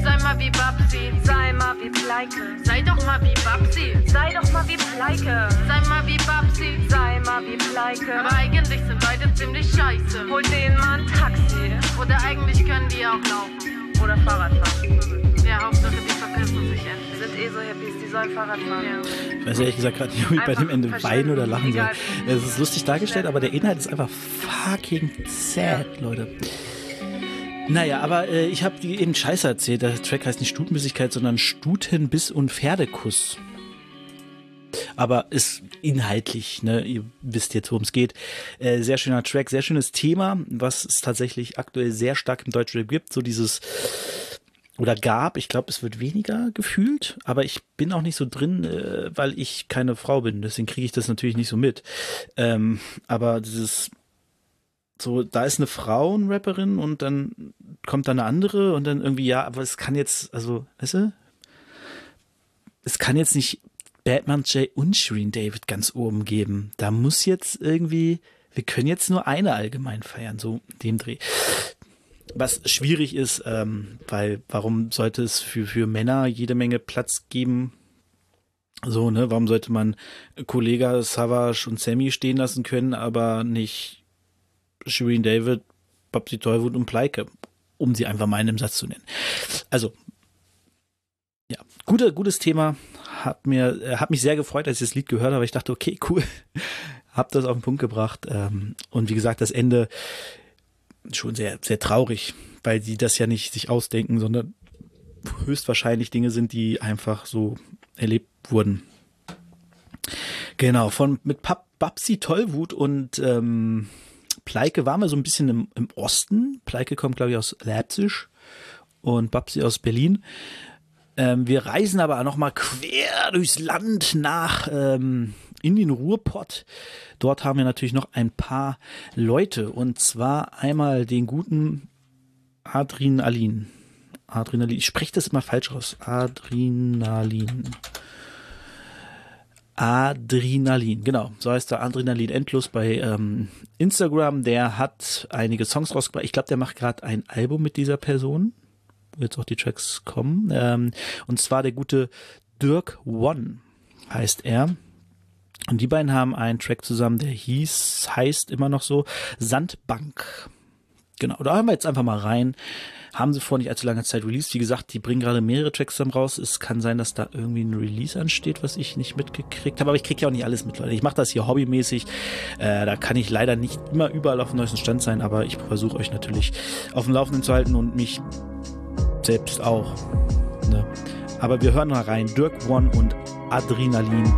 Sei mal wie Babsi, Sei mal wie Pleike. sei doch mal wie Babsi. Sei doch mal wie Pleike. Sei mal wie Babsi. Sei mal wie Pleike. Aber eigentlich sind beide ziemlich scheiße. Hol den mal ein Taxi. Oder eigentlich können die auch laufen. Oder Fahrrad fahren. Ja, Hauptsache die verpissen sich endlich. Sind eh so Hippies, die sollen Fahrrad fahren. Ich weiß ehrlich gesagt gerade nicht, ob ich bei dem Ende weinen oder lachen soll. Es ist lustig dargestellt, aber der Inhalt ist einfach fucking sad, Leute. Naja, aber äh, ich habe eben Scheiße erzählt. Der Track heißt nicht Stutenbissigkeit, sondern Stutenbiss und Pferdekuss. Aber ist inhaltlich, ne, ihr wisst jetzt, worum es geht. Äh, sehr schöner Track, sehr schönes Thema, was es tatsächlich aktuell sehr stark im Deutschrap gibt. So dieses oder gab, ich glaube, es wird weniger gefühlt, aber ich bin auch nicht so drin, äh, weil ich keine Frau bin. Deswegen kriege ich das natürlich nicht so mit. Ähm, aber dieses so, da ist eine Frauenrapperin und dann kommt da eine andere und dann irgendwie, ja, aber es kann jetzt, also, weißt du, es kann jetzt nicht Batman J und Shireen David ganz oben geben. Da muss jetzt irgendwie, wir können jetzt nur eine allgemein feiern, so dem Dreh. was schwierig ist, ähm, weil warum sollte es für, für Männer jede Menge Platz geben? So, ne, warum sollte man Kollega Savage und Sammy stehen lassen können, aber nicht Shireen David, Babsi Tollwood und Pleike, um sie einfach mal in einem Satz zu nennen. Also, ja, gute, gutes Thema. Hat mir, äh, hat mich sehr gefreut, als ich das Lied gehört habe. Ich dachte, okay, cool. hab das auf den Punkt gebracht. Ähm, und wie gesagt, das Ende schon sehr, sehr traurig, weil die das ja nicht sich ausdenken, sondern höchstwahrscheinlich Dinge sind, die einfach so erlebt wurden. Genau, von mit Pap Babsi Tollwut und ähm, Pleike waren wir so ein bisschen im, im Osten. Pleike kommt, glaube ich, aus Leipzig und Babsi aus Berlin. Ähm, wir reisen aber nochmal quer durchs Land nach ähm, in den Ruhrpott. Dort haben wir natürlich noch ein paar Leute und zwar einmal den guten Adrenalin. Adrenalin. Ich spreche das immer falsch aus. Adrenalin. Adrenalin, genau, so heißt der Adrenalin endlos bei ähm, Instagram. Der hat einige Songs rausgebracht. Ich glaube, der macht gerade ein Album mit dieser Person, wo jetzt auch die Tracks kommen. Ähm, und zwar der gute Dirk One heißt er. Und die beiden haben einen Track zusammen, der hieß, heißt immer noch so Sandbank. Genau, da hören wir jetzt einfach mal rein. Haben sie vor nicht allzu langer Zeit released. Wie gesagt, die bringen gerade mehrere Tracks zusammen raus. Es kann sein, dass da irgendwie ein Release ansteht, was ich nicht mitgekriegt habe. Aber ich kriege ja auch nicht alles mit, Leute. Ich mache das hier hobbymäßig. Äh, da kann ich leider nicht immer überall auf dem neuesten Stand sein, aber ich versuche euch natürlich auf dem Laufenden zu halten und mich selbst auch. Ne? Aber wir hören mal rein. Dirk One und Adrenalin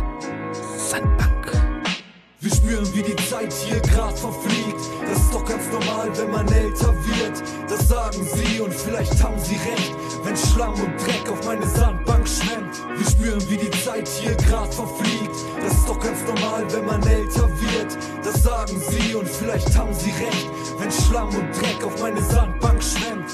Sandbank. Wir spüren, wie die Zeit hier grad verfliegt. Das ist doch ganz normal, wenn man älter wird. Das sagen sie und vielleicht haben sie recht. Wenn Schlamm und Dreck auf meine Sandbank schwemmt. Wir spüren, wie die Zeit hier grad verfliegt. Das ist doch ganz normal, wenn man älter wird. Das sagen sie und vielleicht haben sie recht. Wenn Schlamm und Dreck auf meine Sandbank schwemmt.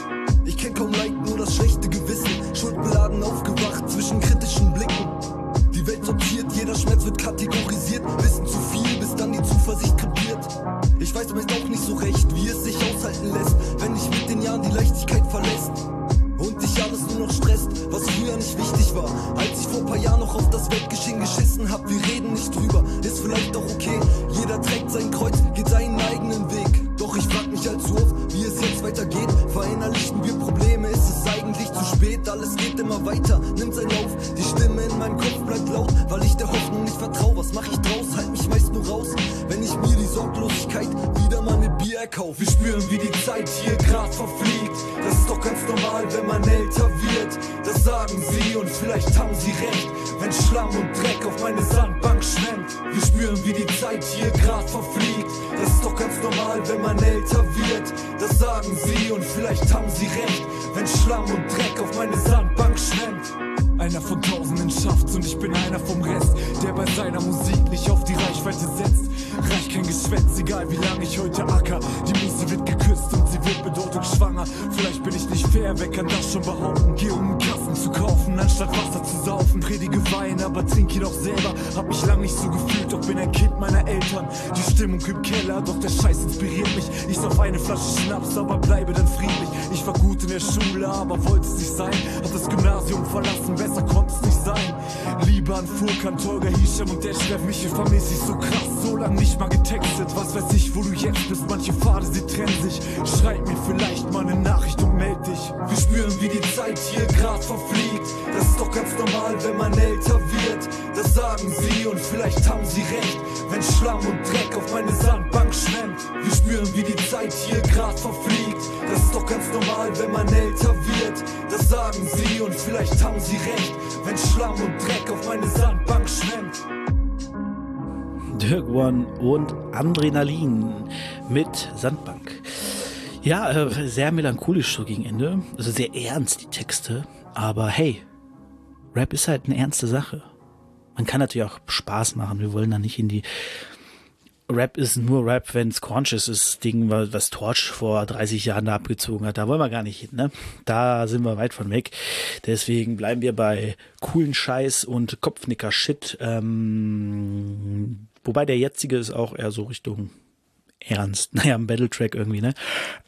Vielleicht haben sie recht. Wenn Schlamm und Dreck auf meine Sandbank schwemmt. Wir spüren, wie die Zeit hier grad verfliegt. Das ist doch ganz normal, wenn man älter wird. Das sagen sie und vielleicht haben sie recht. Wenn Schlamm und Dreck auf meine Sandbank schwemmt. Dirk One und Adrenalin mit Sandbank. Ja, äh, sehr melancholisch so gegen Ende. Also sehr ernst, die Texte. Aber hey, Rap ist halt eine ernste Sache. Man kann natürlich auch Spaß machen. Wir wollen da nicht in die. Rap ist nur Rap, wenn es conscious ist. Ding, was Torch vor 30 Jahren da abgezogen hat. Da wollen wir gar nicht hin, ne? Da sind wir weit von weg. Deswegen bleiben wir bei coolen Scheiß und Kopfnicker-Shit. Ähm, wobei der jetzige ist auch eher so Richtung ernst. Naja, ein Battle-Track irgendwie, ne?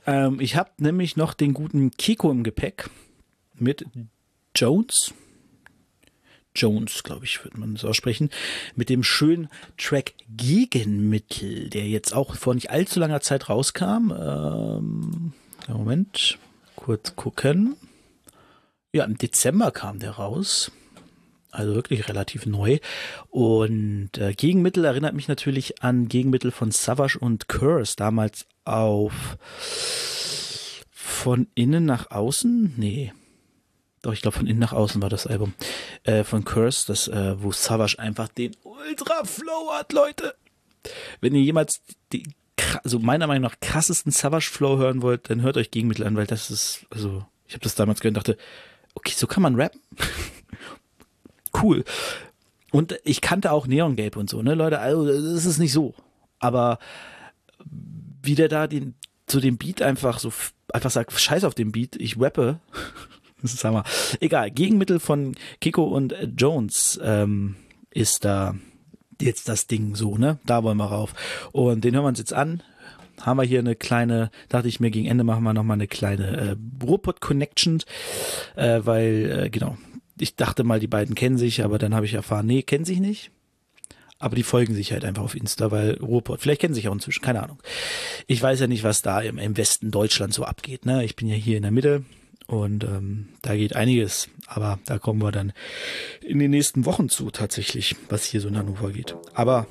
Ähm, ich habe nämlich noch den guten Kiko im Gepäck mit Jones. Jones, glaube ich, wird man das aussprechen, mit dem schönen Track Gegenmittel, der jetzt auch vor nicht allzu langer Zeit rauskam. Ähm, Moment, kurz gucken. Ja, im Dezember kam der raus. Also wirklich relativ neu. Und äh, Gegenmittel erinnert mich natürlich an Gegenmittel von Savage und Curse, damals auf von innen nach außen. Nee. Doch, ich glaube, von innen nach außen war das Album. Äh, von Curse, das, äh, wo Savage einfach den Ultra-Flow hat, Leute. Wenn ihr jemals die, also meiner Meinung nach krassesten Savage-Flow hören wollt, dann hört euch Gegenmittel an, weil das ist, also, ich habe das damals gehört und dachte, okay, so kann man rappen? cool. Und ich kannte auch Neon Gape und so, ne, Leute, also, das ist nicht so. Aber wie der da den, so den Beat einfach so, einfach sagt, scheiß auf den Beat, ich rappe. Das ist Hammer. Egal, Gegenmittel von Kiko und Jones ähm, ist da jetzt das Ding so, ne? Da wollen wir rauf. Und den hören wir uns jetzt an. Haben wir hier eine kleine, dachte ich mir, gegen Ende machen wir nochmal eine kleine äh, Ruhrpott-Connection, äh, weil, äh, genau, ich dachte mal, die beiden kennen sich, aber dann habe ich erfahren, nee, kennen sich nicht. Aber die folgen sich halt einfach auf Insta, weil Ruhrpott, vielleicht kennen sich auch inzwischen, keine Ahnung. Ich weiß ja nicht, was da im, im Westen Deutschland so abgeht, ne? Ich bin ja hier in der Mitte, und ähm, da geht einiges, aber da kommen wir dann in den nächsten Wochen zu tatsächlich, was hier so in Hannover geht. Aber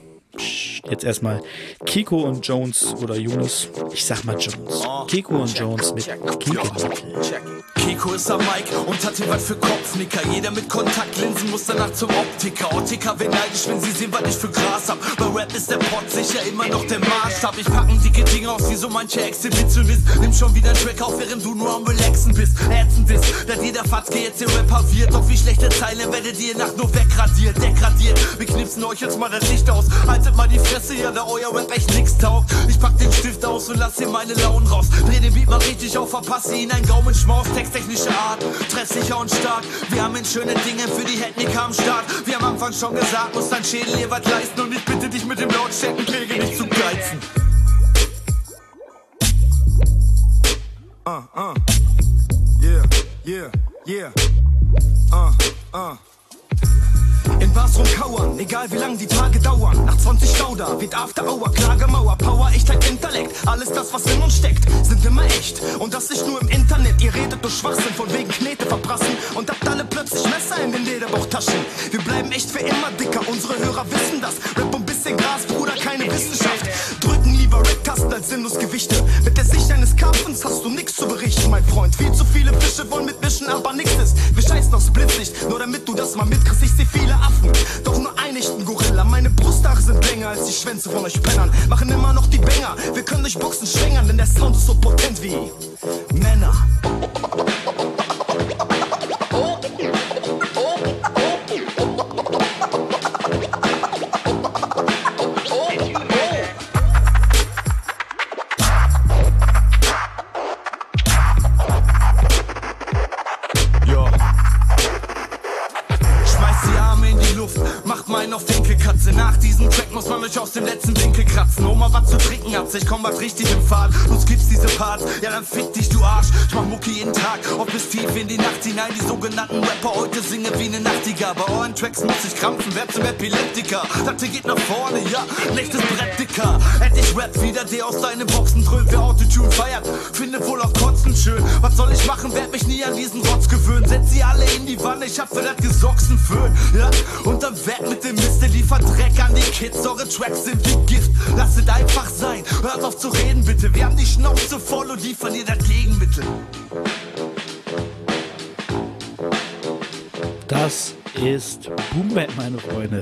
jetzt erstmal Kiko und Jones oder Jonas, ich sag mal Jones. Kiko und Jones mit Gegenmittel. Kiko ist am Mike und hat hier was für Kopfnicker. Jeder mit Kontaktlinsen muss danach zum Optiker. Optiker werden neidisch, wenn sie sehen, was ich für Gras hab. Bei Rap ist der Pot sicher immer noch der Maßstab. Ich packen dicke Dinge aus wie so manche Exhibitionist. Nimm schon wieder einen Track auf, während du nur am Relaxen bist. Ätzend ist, dass jeder Fatzke jetzt den Rapper wird. Doch wie schlechte Zeilen werdet ihr nach nur wegradiert, degradiert. Wir knipsen euch jetzt mal das Licht aus. Haltet mal die Fresse, ja, da euer Rap echt nix taugt. Ich pack den Stift aus und lass hier meine Launen raus. Dreh den Beat mal richtig auf, verpasse ihn ein Gaumenschmaus. Texttechnische Art, treffsicher und stark. Wir haben in schöne Dinge für die Hetniker am Start. Wir haben am Anfang schon gesagt, muss dein Schädel hier was leisten. Und ich bitte dich mit dem Lautstärkenpegel nicht zu geizen. Uh, uh. Yeah, yeah, yeah. Uh, uh. In Bars rumkauern, egal wie lang die Tage dauern. Nach 20 Stauder wird After Hour, Klagemauer, Power, Echtheit, Intellekt. Alles das, was in uns steckt, sind immer echt. Und das nicht nur im Internet. Ihr redet durch Schwachsinn, von wegen Knete verprassen. Und habt alle plötzlich Messer in den Lederbauchtaschen. Wir bleiben echt für immer dicker, unsere Hörer wissen das. Rap und bisschen Gras, Bruder, keine Wissenschaft. Drücken lieber Redkasten als sinnlos Gewichte. Mit der Sicht eines Karpfens hast du nichts zu berichten, mein Freund. Viel zu viele Fische wollen mitmischen, aber nix ist. Wir scheißen aufs Blitzlicht, nur damit du das mal mitkriegst. Ich seh viele Affen, doch nur einen echten Gorilla. Meine Brusthaare sind länger als die Schwänze von euch Pennern. Machen immer noch die Banger, wir können durch Boxen schwängern, denn der Sound ist so potent wie Männer. Tracks muss ich krampfen, werd zum Epileptiker. Das hier geht nach vorne, ja, nächstes Brett dicker. Hätte ich Rap wieder, der aus deinen Boxen dröhnt. Wer Autotune feiert, findet wohl auch Kotzen schön. Was soll ich machen, werd mich nie an diesen Rotz gewöhnen. Setz sie alle in die Wanne, ich hab für das Gesochsen Föhn. Ja, und dann weg mit dem Mist, der liefert Dreck an die Kids. Eure Tracks sind wie Gift, lasst es einfach sein. Hört auf zu reden, bitte. Wir haben die Schnauze voll und liefern ihr das Gegenmittel. Ist Boom Bap, meine Freunde.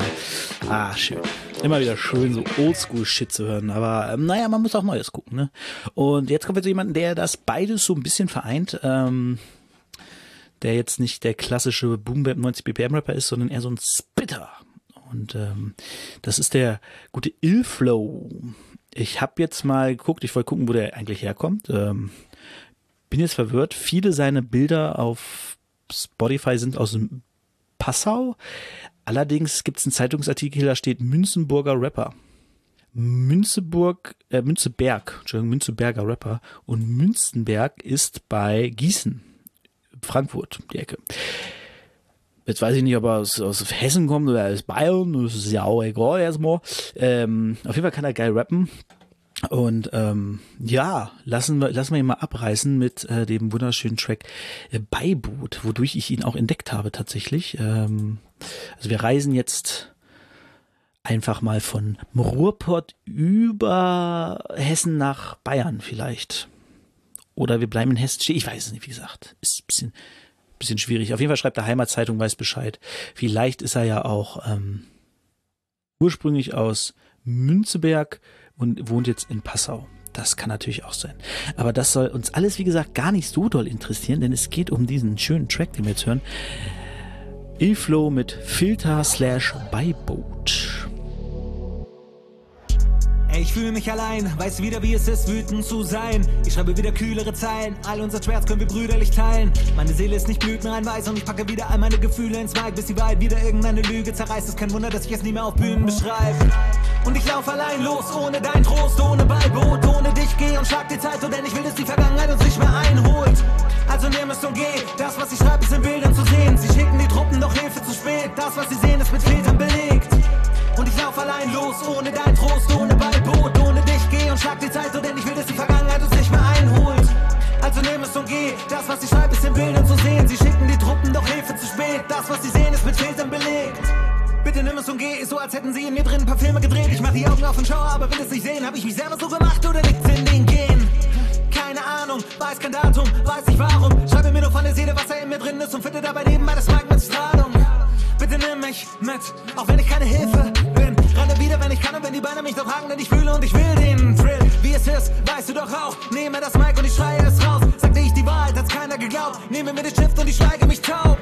Ah, schön. Immer wieder schön, so Oldschool-Shit zu hören. Aber ähm, naja, man muss auch Neues gucken. Ne? Und jetzt kommt jetzt jemand, der das beides so ein bisschen vereint. Ähm, der jetzt nicht der klassische Boom Bap 90 BPM Rapper ist, sondern eher so ein Spitter. Und ähm, das ist der gute Illflow. Ich habe jetzt mal geguckt, ich wollte gucken, wo der eigentlich herkommt. Ähm, bin jetzt verwirrt. Viele seiner Bilder auf Spotify sind aus dem Passau. Allerdings gibt es einen Zeitungsartikel, da steht Münzenburger Rapper. Münzeburg, äh, Münzeberg, Entschuldigung, Münzeberger Rapper und Münzenberg ist bei Gießen, Frankfurt, die Ecke. Jetzt weiß ich nicht, ob er aus, aus Hessen kommt oder aus Bayern, das ist ja auch egal erstmal. Ähm, auf jeden Fall kann er geil rappen. Und ähm, ja, lassen wir, lassen wir ihn mal abreißen mit äh, dem wunderschönen Track äh, Beiboot, wodurch ich ihn auch entdeckt habe tatsächlich. Ähm, also wir reisen jetzt einfach mal von Ruhrpott über Hessen nach Bayern vielleicht. Oder wir bleiben in Hessen stehen. Ich weiß es nicht, wie gesagt. Ist ein bisschen, bisschen schwierig. Auf jeden Fall schreibt der Heimatzeitung, weiß Bescheid. Vielleicht ist er ja auch ähm, ursprünglich aus Münzeberg und wohnt jetzt in Passau. Das kann natürlich auch sein. Aber das soll uns alles, wie gesagt, gar nicht so doll interessieren, denn es geht um diesen schönen Track, den wir jetzt hören. Ilflow mit Filter slash Beiboot. Ich fühle mich allein, weiß wieder, wie es ist, wütend zu sein. Ich schreibe wieder kühlere Zeilen, all unser Schmerz können wir brüderlich teilen. Meine Seele ist nicht blütenrein weiß und ich packe wieder all meine Gefühle ins Mic, bis die Wahrheit wieder irgendeine Lüge zerreißt. Ist kein Wunder, dass ich es nie mehr auf Bühnen beschreibe. Und ich lauf allein los, ohne dein Trost, ohne Beiboot, ohne dich geh und schlag die Zeit, so denn ich will, dass die Vergangenheit uns nicht mehr einholt. Also nimm es und geh, das, was ich schreibe, ist in Bildern zu sehen. Sie schicken die Truppen, doch Hilfe zu spät. Das, was sie sehen, ist mit Filtern belegt. Und ich lauf allein los, ohne dein Trost, ohne Beiboot, ohne dich geh und schlag die Zeit, so denn ich will, dass die Vergangenheit uns nicht mehr einholt. Also nimm es und geh, das, was ich schreibe, ist in Bildern zu sehen. Sie schicken die Truppen, doch Hilfe zu spät. Das, was sie sehen, ist mit Filtern belegt. Bitte nimm es und geh, ist so als hätten sie in mir drin ein paar Filme gedreht. Ich mach die Augen auf und schaue, aber will es nicht sehen. Hab ich mich selber so gemacht oder liegt's in den Genen? Keine Ahnung, weiß kein Datum, weiß nicht warum. Schreibe mir nur von der Seele, was da in mir drin ist und finde dabei nebenbei das Mic mit Strahlung. Bitte nimm mich mit, auch wenn ich keine Hilfe wieder, wenn ich kann und wenn die Beine mich noch tragen, denn ich fühle und ich will den Thrill. Wie es ist, weißt du doch auch. Nehme das Mic und ich schreie es raus. Sagte ich die Wahrheit, hat's keiner geglaubt. Nehme mir den Stift und ich schweige mich taub.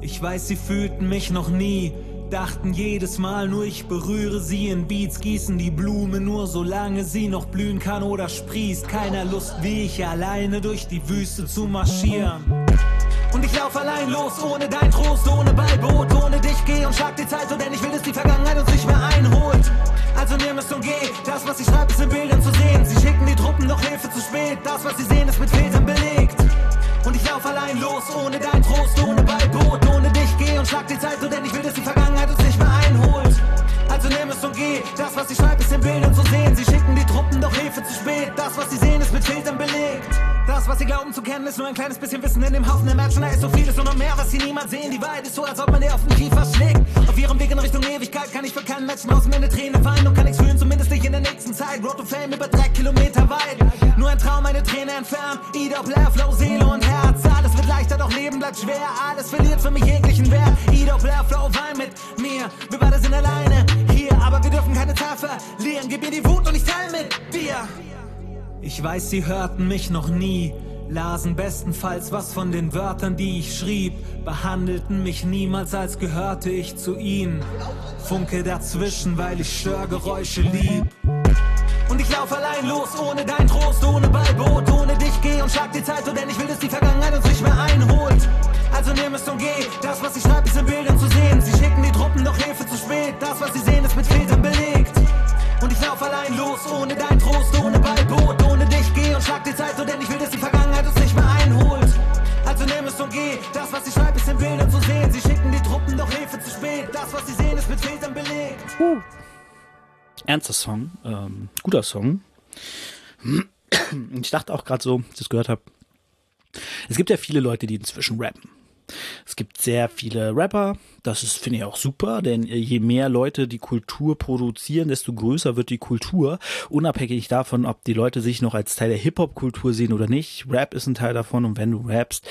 Ich weiß, sie fühlten mich noch nie. Dachten jedes Mal nur ich berühre sie in Beats, gießen die Blume nur solange sie noch blühen kann oder sprießt. Keiner Lust wie ich alleine durch die Wüste zu marschieren. Und ich lauf allein los, ohne dein Trost, ohne Beiboot, ohne dich geh und schlag die Zeit, so denn ich will, dass die Vergangenheit uns nicht mehr einholt. Also nimm es und geh, das, was ich schreibe, ist in Bildern zu sehen. Sie schicken die Truppen, doch Hilfe zu spät. Das, was sie sehen, ist mit Filtern belegt. Und ich lauf allein los, ohne dein Trost, ohne Beiboot, ohne dich geh und schlag die Zeit, so denn ich will, dass die Vergangenheit uns nicht mehr einholt. Also nimm es und geh, das, was ich schreibe, ist in Bildern zu sehen. Sie schicken die Truppen, doch Hilfe zu spät. Das, was sie sehen, ist mit Filtern belegt. Das, was sie glauben zu kennen, ist nur ein kleines bisschen Wissen in dem Haufen der Menschen. Da ist so vieles und noch mehr, was sie niemals sehen. Die Wahrheit ist so, als ob man dir auf den Kiefer schlägt. Auf ihrem Weg in Richtung Ewigkeit kann ich für keinen Menschen außen eine Träne weinen und kann nichts fühlen, zumindest nicht in der nächsten Zeit. Road to Fame über drei Kilometer weit. Nur ein Traum, eine Träne entfernt. Ida, Blair, Flow, Seele und Herz. Alles wird leichter, doch Leben bleibt schwer. Alles verliert für mich jeglichen Wert. Ida, Blair, Flow, wein mit mir. Wir beide sind alleine aber wir dürfen keine Zeit verlieren. Gib mir die Wut und ich teile mit dir. Ich weiß, sie hörten mich noch nie, lasen bestenfalls was von den Wörtern, die ich schrieb, behandelten mich niemals, als gehörte ich zu ihnen. Funke dazwischen, weil ich Störgeräusche lieb. Und ich lauf allein los, ohne dein Trost, ohne Beiboot, ohne dich geh und schlag die Zeit, so denn ich will, dass die Vergangenheit uns nicht mehr einholt. Also nimm es und geh, das, was ich schreibe, ist in Bildern zu sehen. Sie schicken die Truppen, doch Hilfe zu spät. Das, was sie sehen, ist mit Filtern belegt. Und ich lauf allein los, ohne dein Trost, ohne Beiboot, ohne dich geh und schlag die Zeit, so denn Ernster Song, ähm, guter Song. Und ich dachte auch gerade so, als ich das gehört habe, es gibt ja viele Leute, die inzwischen rappen. Es gibt sehr viele Rapper, das ist, finde ich, auch super, denn je mehr Leute die Kultur produzieren, desto größer wird die Kultur, unabhängig davon, ob die Leute sich noch als Teil der Hip-Hop-Kultur sehen oder nicht. Rap ist ein Teil davon und wenn du rappst,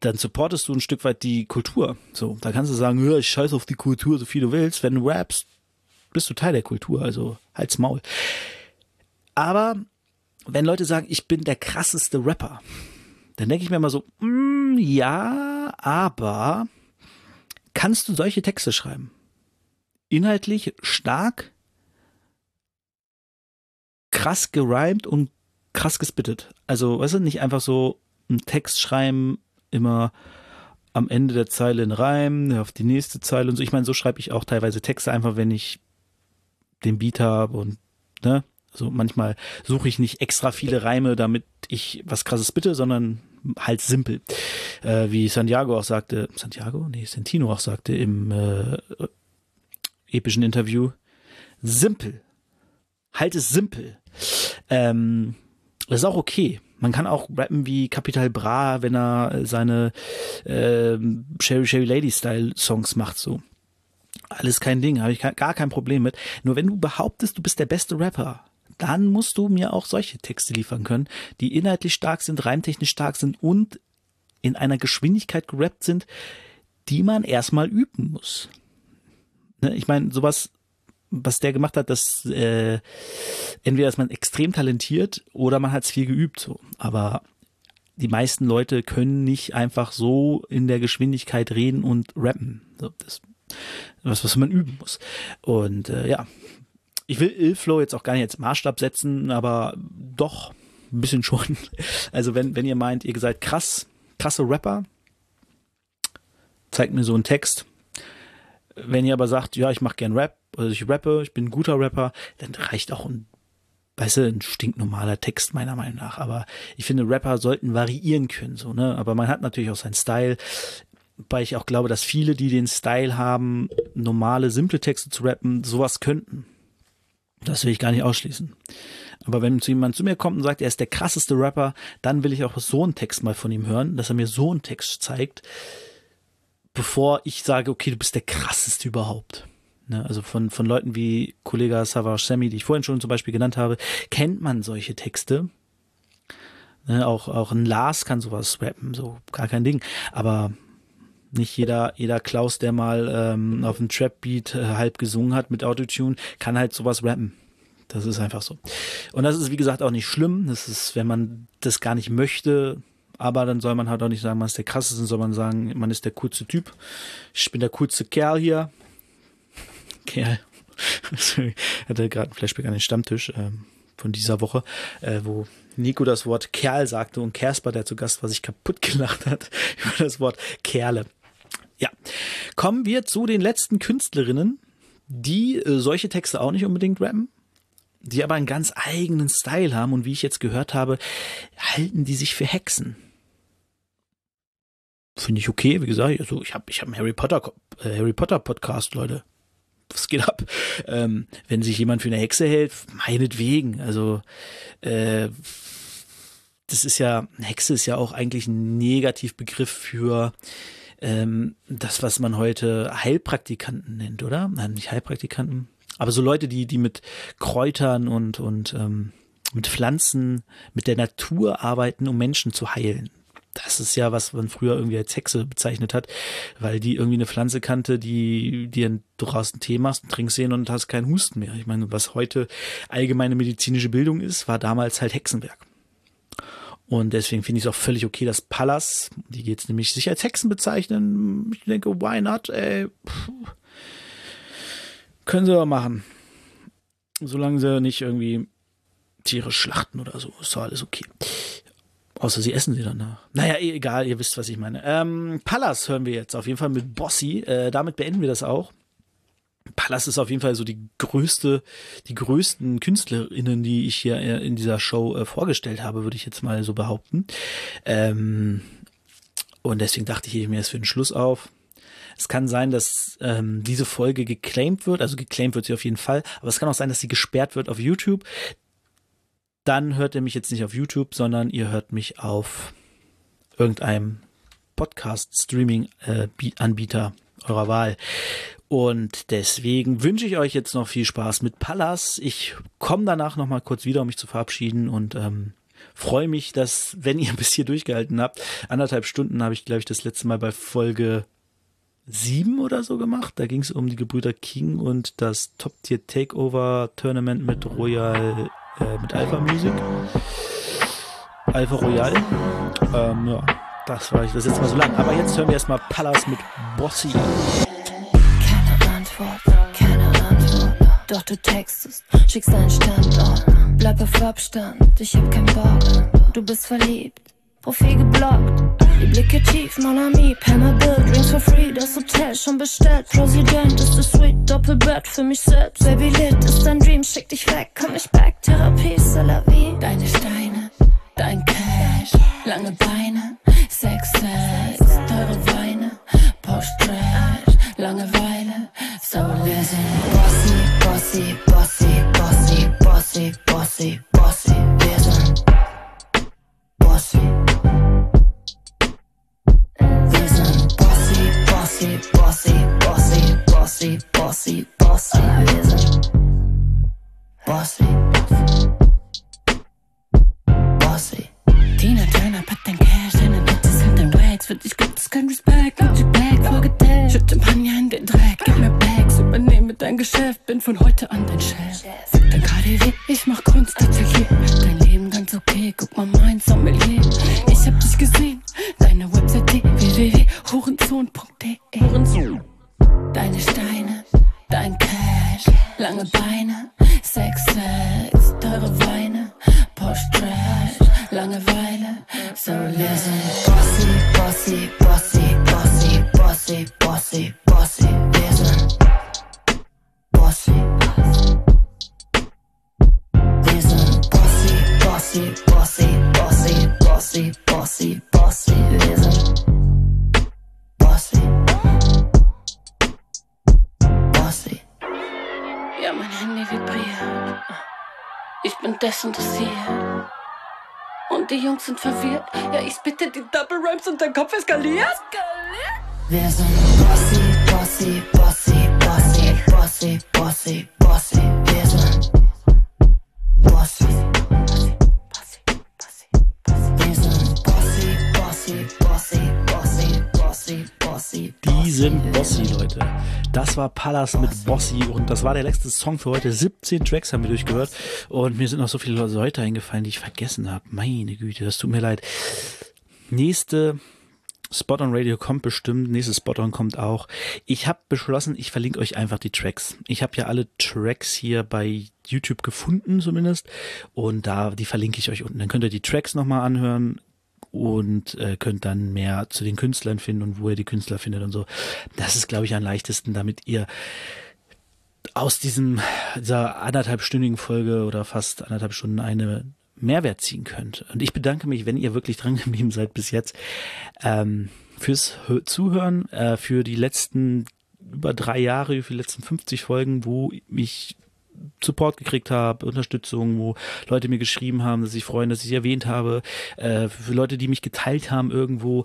dann supportest du ein Stück weit die Kultur. So, da kannst du sagen, ich scheiß auf die Kultur, so viel du willst. Wenn du rappst, bist du Teil der Kultur, also halt's Maul. Aber wenn Leute sagen, ich bin der krasseste Rapper, dann denke ich mir immer so, mm, ja, aber kannst du solche Texte schreiben? Inhaltlich stark, krass gerimt und krass gespittet. Also, weißt du, nicht einfach so einen Text schreiben, immer am Ende der Zeile einen Reim, auf die nächste Zeile und so. Ich meine, so schreibe ich auch teilweise Texte einfach, wenn ich den Beat habe und ne, also manchmal suche ich nicht extra viele Reime, damit ich was krasses bitte, sondern halt simpel. Äh, wie Santiago auch sagte, Santiago? Nee, Santino auch sagte im äh, epischen Interview, simpel. Halt es simpel. Ähm, das ist auch okay. Man kann auch rappen wie Capital Bra, wenn er seine äh, Sherry Sherry Lady Style Songs macht, so. Alles kein Ding, habe ich gar kein Problem mit. Nur wenn du behauptest, du bist der beste Rapper, dann musst du mir auch solche Texte liefern können, die inhaltlich stark sind, reimtechnisch stark sind und in einer Geschwindigkeit gerappt sind, die man erstmal üben muss. Ne? Ich meine, sowas, was der gemacht hat, das äh, entweder ist man extrem talentiert oder man hat es viel geübt. So. Aber die meisten Leute können nicht einfach so in der Geschwindigkeit reden und rappen. So, das was, was man üben muss. Und äh, ja, ich will Illflow jetzt auch gar nicht als Maßstab setzen, aber doch ein bisschen schon. Also wenn, wenn ihr meint, ihr seid krass, krasse Rapper, zeigt mir so einen Text. Wenn ihr aber sagt, ja, ich mache gern Rap, also ich rappe, ich bin ein guter Rapper, dann reicht auch ein, weißt du, ein stinknormaler Text meiner Meinung nach. Aber ich finde, Rapper sollten variieren können, so, ne? Aber man hat natürlich auch seinen Style weil ich auch glaube, dass viele, die den Style haben, normale, simple Texte zu rappen, sowas könnten. Das will ich gar nicht ausschließen. Aber wenn jemand zu mir kommt und sagt, er ist der krasseste Rapper, dann will ich auch so einen Text mal von ihm hören, dass er mir so einen Text zeigt, bevor ich sage, okay, du bist der krasseste überhaupt. Ne, also von, von Leuten wie Kollege Savage Semi, die ich vorhin schon zum Beispiel genannt habe, kennt man solche Texte. Ne, auch, auch ein Lars kann sowas rappen, so gar kein Ding. Aber nicht jeder, jeder Klaus, der mal ähm, auf dem Trap-Beat äh, halb gesungen hat mit Autotune, kann halt sowas rappen. Das ist einfach so. Und das ist, wie gesagt, auch nicht schlimm. Das ist, wenn man das gar nicht möchte, aber dann soll man halt auch nicht sagen, man ist der krasseste, soll man sagen, man ist der coolste Typ. Ich bin der coolste Kerl hier. Kerl. ich hatte gerade ein Flashback an den Stammtisch ähm, von dieser Woche, äh, wo Nico das Wort Kerl sagte und Kersper, der zu Gast war, sich kaputt gelacht hat über das Wort Kerle. Ja, kommen wir zu den letzten Künstlerinnen, die äh, solche Texte auch nicht unbedingt rappen, die aber einen ganz eigenen Style haben und wie ich jetzt gehört habe, halten die sich für Hexen. Finde ich okay, wie gesagt, also ich habe ich hab einen Harry Potter äh, Harry Potter Podcast, Leute. Was geht ab? Ähm, wenn sich jemand für eine Hexe hält, meinetwegen. Also äh, das ist ja, Hexe ist ja auch eigentlich ein Negativbegriff für ähm, das, was man heute Heilpraktikanten nennt, oder? Nein, nicht Heilpraktikanten, aber so Leute, die, die mit Kräutern und, und ähm, mit Pflanzen, mit der Natur arbeiten, um Menschen zu heilen. Das ist ja, was man früher irgendwie als Hexe bezeichnet hat, weil die irgendwie eine Pflanze kannte, die dir einen Tee machst, trinkst den und hast keinen Husten mehr. Ich meine, was heute allgemeine medizinische Bildung ist, war damals halt Hexenwerk. Und deswegen finde ich es auch völlig okay, dass Pallas, die jetzt nämlich sich als Hexen bezeichnen, ich denke, why not, ey, können sie doch machen. Solange sie nicht irgendwie Tiere schlachten oder so, ist doch alles okay. Außer sie essen sie danach. Naja, eh, egal, ihr wisst, was ich meine. Ähm, Pallas hören wir jetzt auf jeden Fall mit Bossy. Äh, damit beenden wir das auch. Pallas ist auf jeden Fall so die größte, die größten KünstlerInnen, die ich hier äh, in dieser Show äh, vorgestellt habe, würde ich jetzt mal so behaupten. Ähm, und deswegen dachte ich, ich mir das für den Schluss auf. Es kann sein, dass ähm, diese Folge geclaimed wird, also geclaimed wird sie auf jeden Fall, aber es kann auch sein, dass sie gesperrt wird auf YouTube. Dann hört ihr mich jetzt nicht auf YouTube, sondern ihr hört mich auf irgendeinem Podcast-Streaming-Anbieter äh, eurer Wahl. Und deswegen wünsche ich euch jetzt noch viel Spaß mit Pallas. Ich komme danach noch mal kurz wieder, um mich zu verabschieden und ähm, freue mich, dass, wenn ihr bis hier durchgehalten habt, anderthalb Stunden habe ich, glaube ich, das letzte Mal bei Folge sieben oder so gemacht. Da ging es um die Gebrüder King und das Top-Tier Takeover Tournament mit Royal, äh, mit Alpha Music. Alpha Royal. Ähm, ja, das war ich das jetzt mal so lang. Aber jetzt hören wir erstmal Pallas mit Bossy. Antwort, keine Antwort. Doch du textest, schickst deinen Standort. Bleib auf Abstand, ich hab keinen Bock. Du bist verliebt, Profil geblockt. Die Blicke tief, mon ami, Penner Bill, Drinks for free, das Hotel schon bestellt. Präsident ist das Suite, Doppelbett für mich selbst. Baby lit ist dein Dream, schick dich weg, komm nicht back, Therapie, c'est la vie. Deine Steine, dein Cash, lange Beine, bossy, bossy, bossy, bossy, wir sind bossy. Wir sind bossy, bossy, bossy, bossy, bossy, bossy, bossy, wir sind bossy. Bossy. Tina Turner, pack dein Cash, deine Bitches sind dein Wax. Für dich dein Geschäft, bin von heute an dein Chef. Dein KDW, ich mach Kunst, Atelier. Dein Leben ganz okay, guck mal mein Sommelier. Ich hab dich gesehen, deine Website www.hurenzon.de. Deine Steine, dein Cash, lange Beine, Sex, Sex, teure Weine, Porsche Trash, Langeweile, so listen. Ich bin desinteressiert. Und die Jungs sind verwirrt. Ja, ich bitte die Double Rhymes und dein Kopf eskaliert. Wir sind bossy, bossy, bossy, bossy, bossy, bossy, bossy. Wir sind bossy. Die sind Bossy, Leute. Das war Pallas mit Bossy und das war der letzte Song für heute. 17 Tracks haben wir durchgehört und mir sind noch so viele Leute eingefallen, die ich vergessen habe. Meine Güte, das tut mir leid. Nächste Spot on Radio kommt bestimmt, nächstes Spot on kommt auch. Ich habe beschlossen, ich verlinke euch einfach die Tracks. Ich habe ja alle Tracks hier bei YouTube gefunden zumindest und da die verlinke ich euch unten. Dann könnt ihr die Tracks nochmal anhören und äh, könnt dann mehr zu den Künstlern finden und wo ihr die Künstler findet und so. Das ist, glaube ich, am leichtesten, damit ihr aus diesem dieser anderthalbstündigen Folge oder fast anderthalb Stunden eine Mehrwert ziehen könnt. Und ich bedanke mich, wenn ihr wirklich dran geblieben seid bis jetzt, ähm, fürs Hö- Zuhören, äh, für die letzten über drei Jahre, für die letzten 50 Folgen, wo ich Support gekriegt habe, Unterstützung, wo Leute mir geschrieben haben, dass sich freuen, dass ich erwähnt habe, äh, für Leute, die mich geteilt haben irgendwo.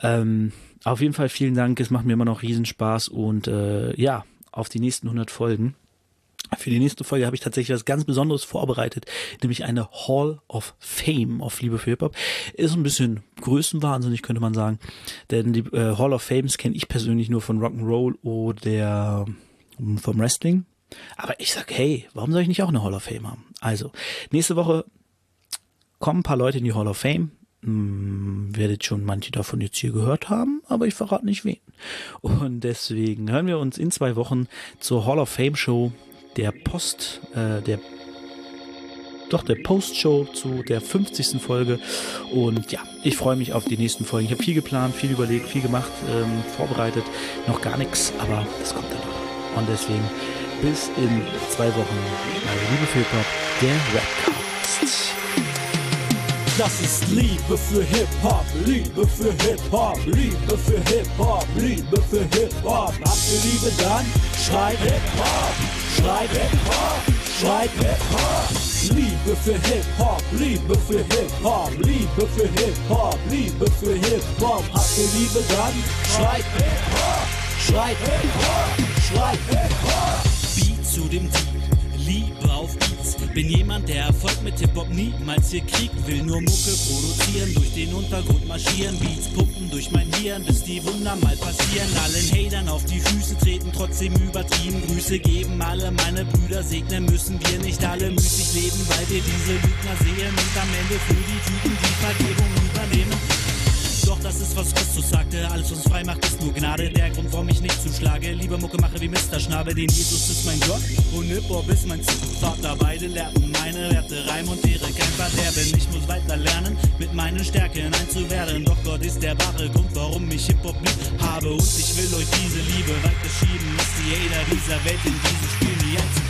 Ähm, auf jeden Fall vielen Dank, es macht mir immer noch Riesenspaß und äh, ja, auf die nächsten 100 Folgen. Für die nächste Folge habe ich tatsächlich was ganz Besonderes vorbereitet, nämlich eine Hall of Fame auf Liebe für Hip-Hop. Ist ein bisschen größenwahnsinnig, könnte man sagen. Denn die äh, Hall of Fames kenne ich persönlich nur von Rock'n'Roll oder ähm, vom Wrestling. Aber ich sag, hey, warum soll ich nicht auch eine Hall of Fame haben? Also, nächste Woche kommen ein paar Leute in die Hall of Fame. Hm, werdet schon manche davon jetzt hier gehört haben, aber ich verrate nicht wen. Und deswegen hören wir uns in zwei Wochen zur Hall of Fame Show der Post, äh, der doch der Post-Show zu der 50. Folge. Und ja, ich freue mich auf die nächsten Folgen. Ich habe viel geplant, viel überlegt, viel gemacht, ähm, vorbereitet. Noch gar nichts, aber das kommt dann noch. Und deswegen bis in zwei Wochen bei Liebe für Hip-Hop, der Rapcast. Das ist Liebe für Hip-Hop, Liebe für Hip-Hop, Liebe für Hip-Hop, Liebe für Hip-Hop. Habt ihr Liebe dann? Schreit Hip-Hop, schreit Hip-Hop, schreit Hip-Hop. Liebe für Hip-Hop, Liebe für Hip-Hop, Liebe für Hip-Hop, Liebe für Hip-Hop. Habt ihr Liebe dann? Schreit Hip-Hop, schreit Hip-Hop, schreit Hip-Hop. Zu dem Deep, Liebe auf Beats. Bin jemand, der Erfolg mit Hip-Hop niemals hier kriegt. Will nur Mucke produzieren, durch den Untergrund marschieren. Beats pumpen durch mein Hirn, bis die Wunder mal passieren. Allen Hatern auf die Füße treten, trotzdem übertrieben. Grüße geben alle meine Brüder, segnen müssen wir nicht alle müßig leben, weil wir diese Lügner sehen und am Ende für die Typen die Vergebung. Doch das ist, was Christus sagte, alles uns frei macht, ist nur Gnade. Der Grund, warum ich nicht zuschlage. Lieber Mucke mache wie Mr. Schnabel, den Jesus ist mein Gott und Hip-Hop ist mein Vater. Beide lehrten meine Werte, Reim und Ehre, kein Verderben. Ich muss weiter lernen, mit meinen Stärken einzuwerden. Doch Gott ist der wahre Grund, warum ich Hip-Hop lieb habe. Und ich will euch diese Liebe weiterschieben, dass die Hater dieser Welt in dieses Spiel nie einzukriegen.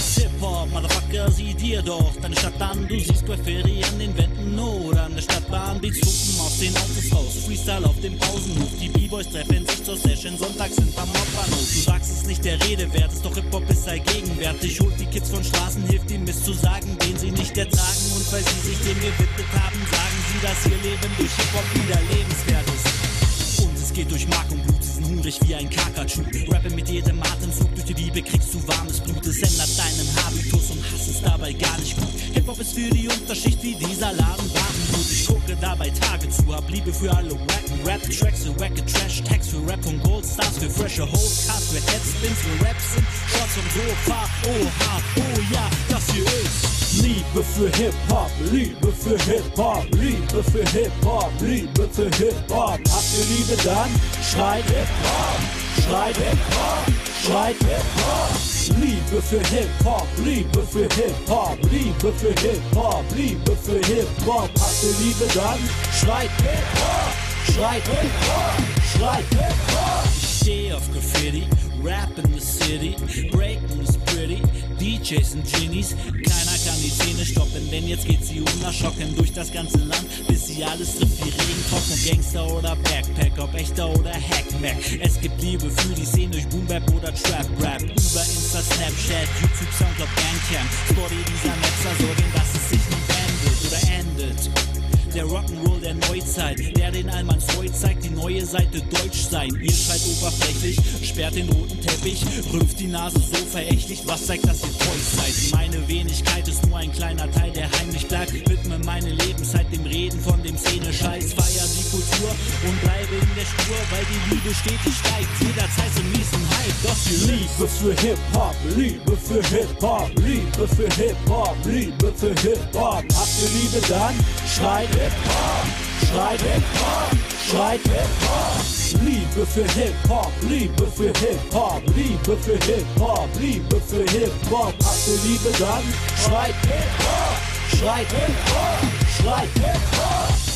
Hip-Hop, Motherfucker, sieh dir doch deine Stadt an. Du siehst Graffiti an den Wänden oder an der Stadtbahn. Beats Puppen aus den Autos raus, Freestyle auf dem Pausenhof. Die B-Boys treffen sich zur Session, sonntags sind am Hauptbahnhof. Du sagst es nicht der Rede wert, ist doch Hip-Hop ist allgegenwärtig. Holt die Kids von Straßen, hilft ihnen Mist zu sagen, den sie nicht ertragen. Und weil sie sich dem gewidmet haben, sagen sie, dass ihr Leben durch Hip-Hop wieder lebenswert ist. Und es geht durch Mark und Blut, hungrig wie ein Kakachu. Rappe mit jedem Atemzug, durch die Liebe kriegst du warmes Blut. Es ändert deinen Habitus und Hass ist dabei gar nicht gut. Hip-Hop ist für die Unterschicht wie dieser Laden Warengut. Ich gucke dabei Tage zu, hab Liebe für alle wacken Rap-Tracks, für wacke Trash-Tags, für Rap von Goldstars, für frische Holdcasts, für Headspins, für Raps sind Shots vom Sofa. Oha, oh ja, das hier ist Liebe für Hip-Hop, Liebe für Hip-Hop, Liebe für Hip-Hop, Liebe für Hip-Hop. Habt ihr Liebe dann? Schreit Hip-Hop, schreit Hip-Hop, schreit Hip-Hop. Liebe für Hip-Hop, Liebe für Hip-Hop, Liebe für Hip-Hop, Liebe für Hip-Hop. Habt ihr Liebe dann? Schreit Hip-Hop, schreit Hip-Hop, schreit Hip-Hop. Ich steh auf Graffiti, Rap in the City, Breaking is pretty, DJs und Genies. Keiner kann die Szene stoppen, denn jetzt geht sie unerschocken durch das ganze Land, bis sie alles trifft wie Regentropfen. Gangster oder Backpack, ob echter oder Hackmack. Es gibt Liebe für die Szene durch Boombap oder Trap Rap. Über Insta, Snapchat, YouTube, Soundcloud, Bandcamp. Spotty dieser Netzer sorgen, dass es Der Rock'n'Roll der Neuzeit, der den Allmanns Freud zeigt, die neue Seite Deutsch sein. Ihr schreit oberflächlich, sperrt den roten Teppich, rümpft die Nase so verächtlich, was zeigt, dass ihr treu seid. Meine Wenigkeit ist nur ein kleiner Teil, der heimlich bleibt. Widme meine Lebenszeit dem Reden von dem Szene-Scheiß. Feier die Kultur und bleibe in der Spur, weil die Liebe stetig steigt. Jederzeit zum nächsten Hype, doch ihr Liebe für Hip-Hop, Liebe für Hip-Hop, Liebe für Hip-Hop, Liebe für Hip-Hop. Habt ihr Liebe dann? Schreit Hip-Hop, schreit Hip-Hop, schreit Hip-Hop. Liebe für Hip-Hop, Liebe für Hip-Hop, Liebe für Hip-Hop, Liebe für Hip-Hop. Habt ihr Liebe dann? Schreit Hip-Hop, schreit Hip-Hop, schreit Hip-Hop.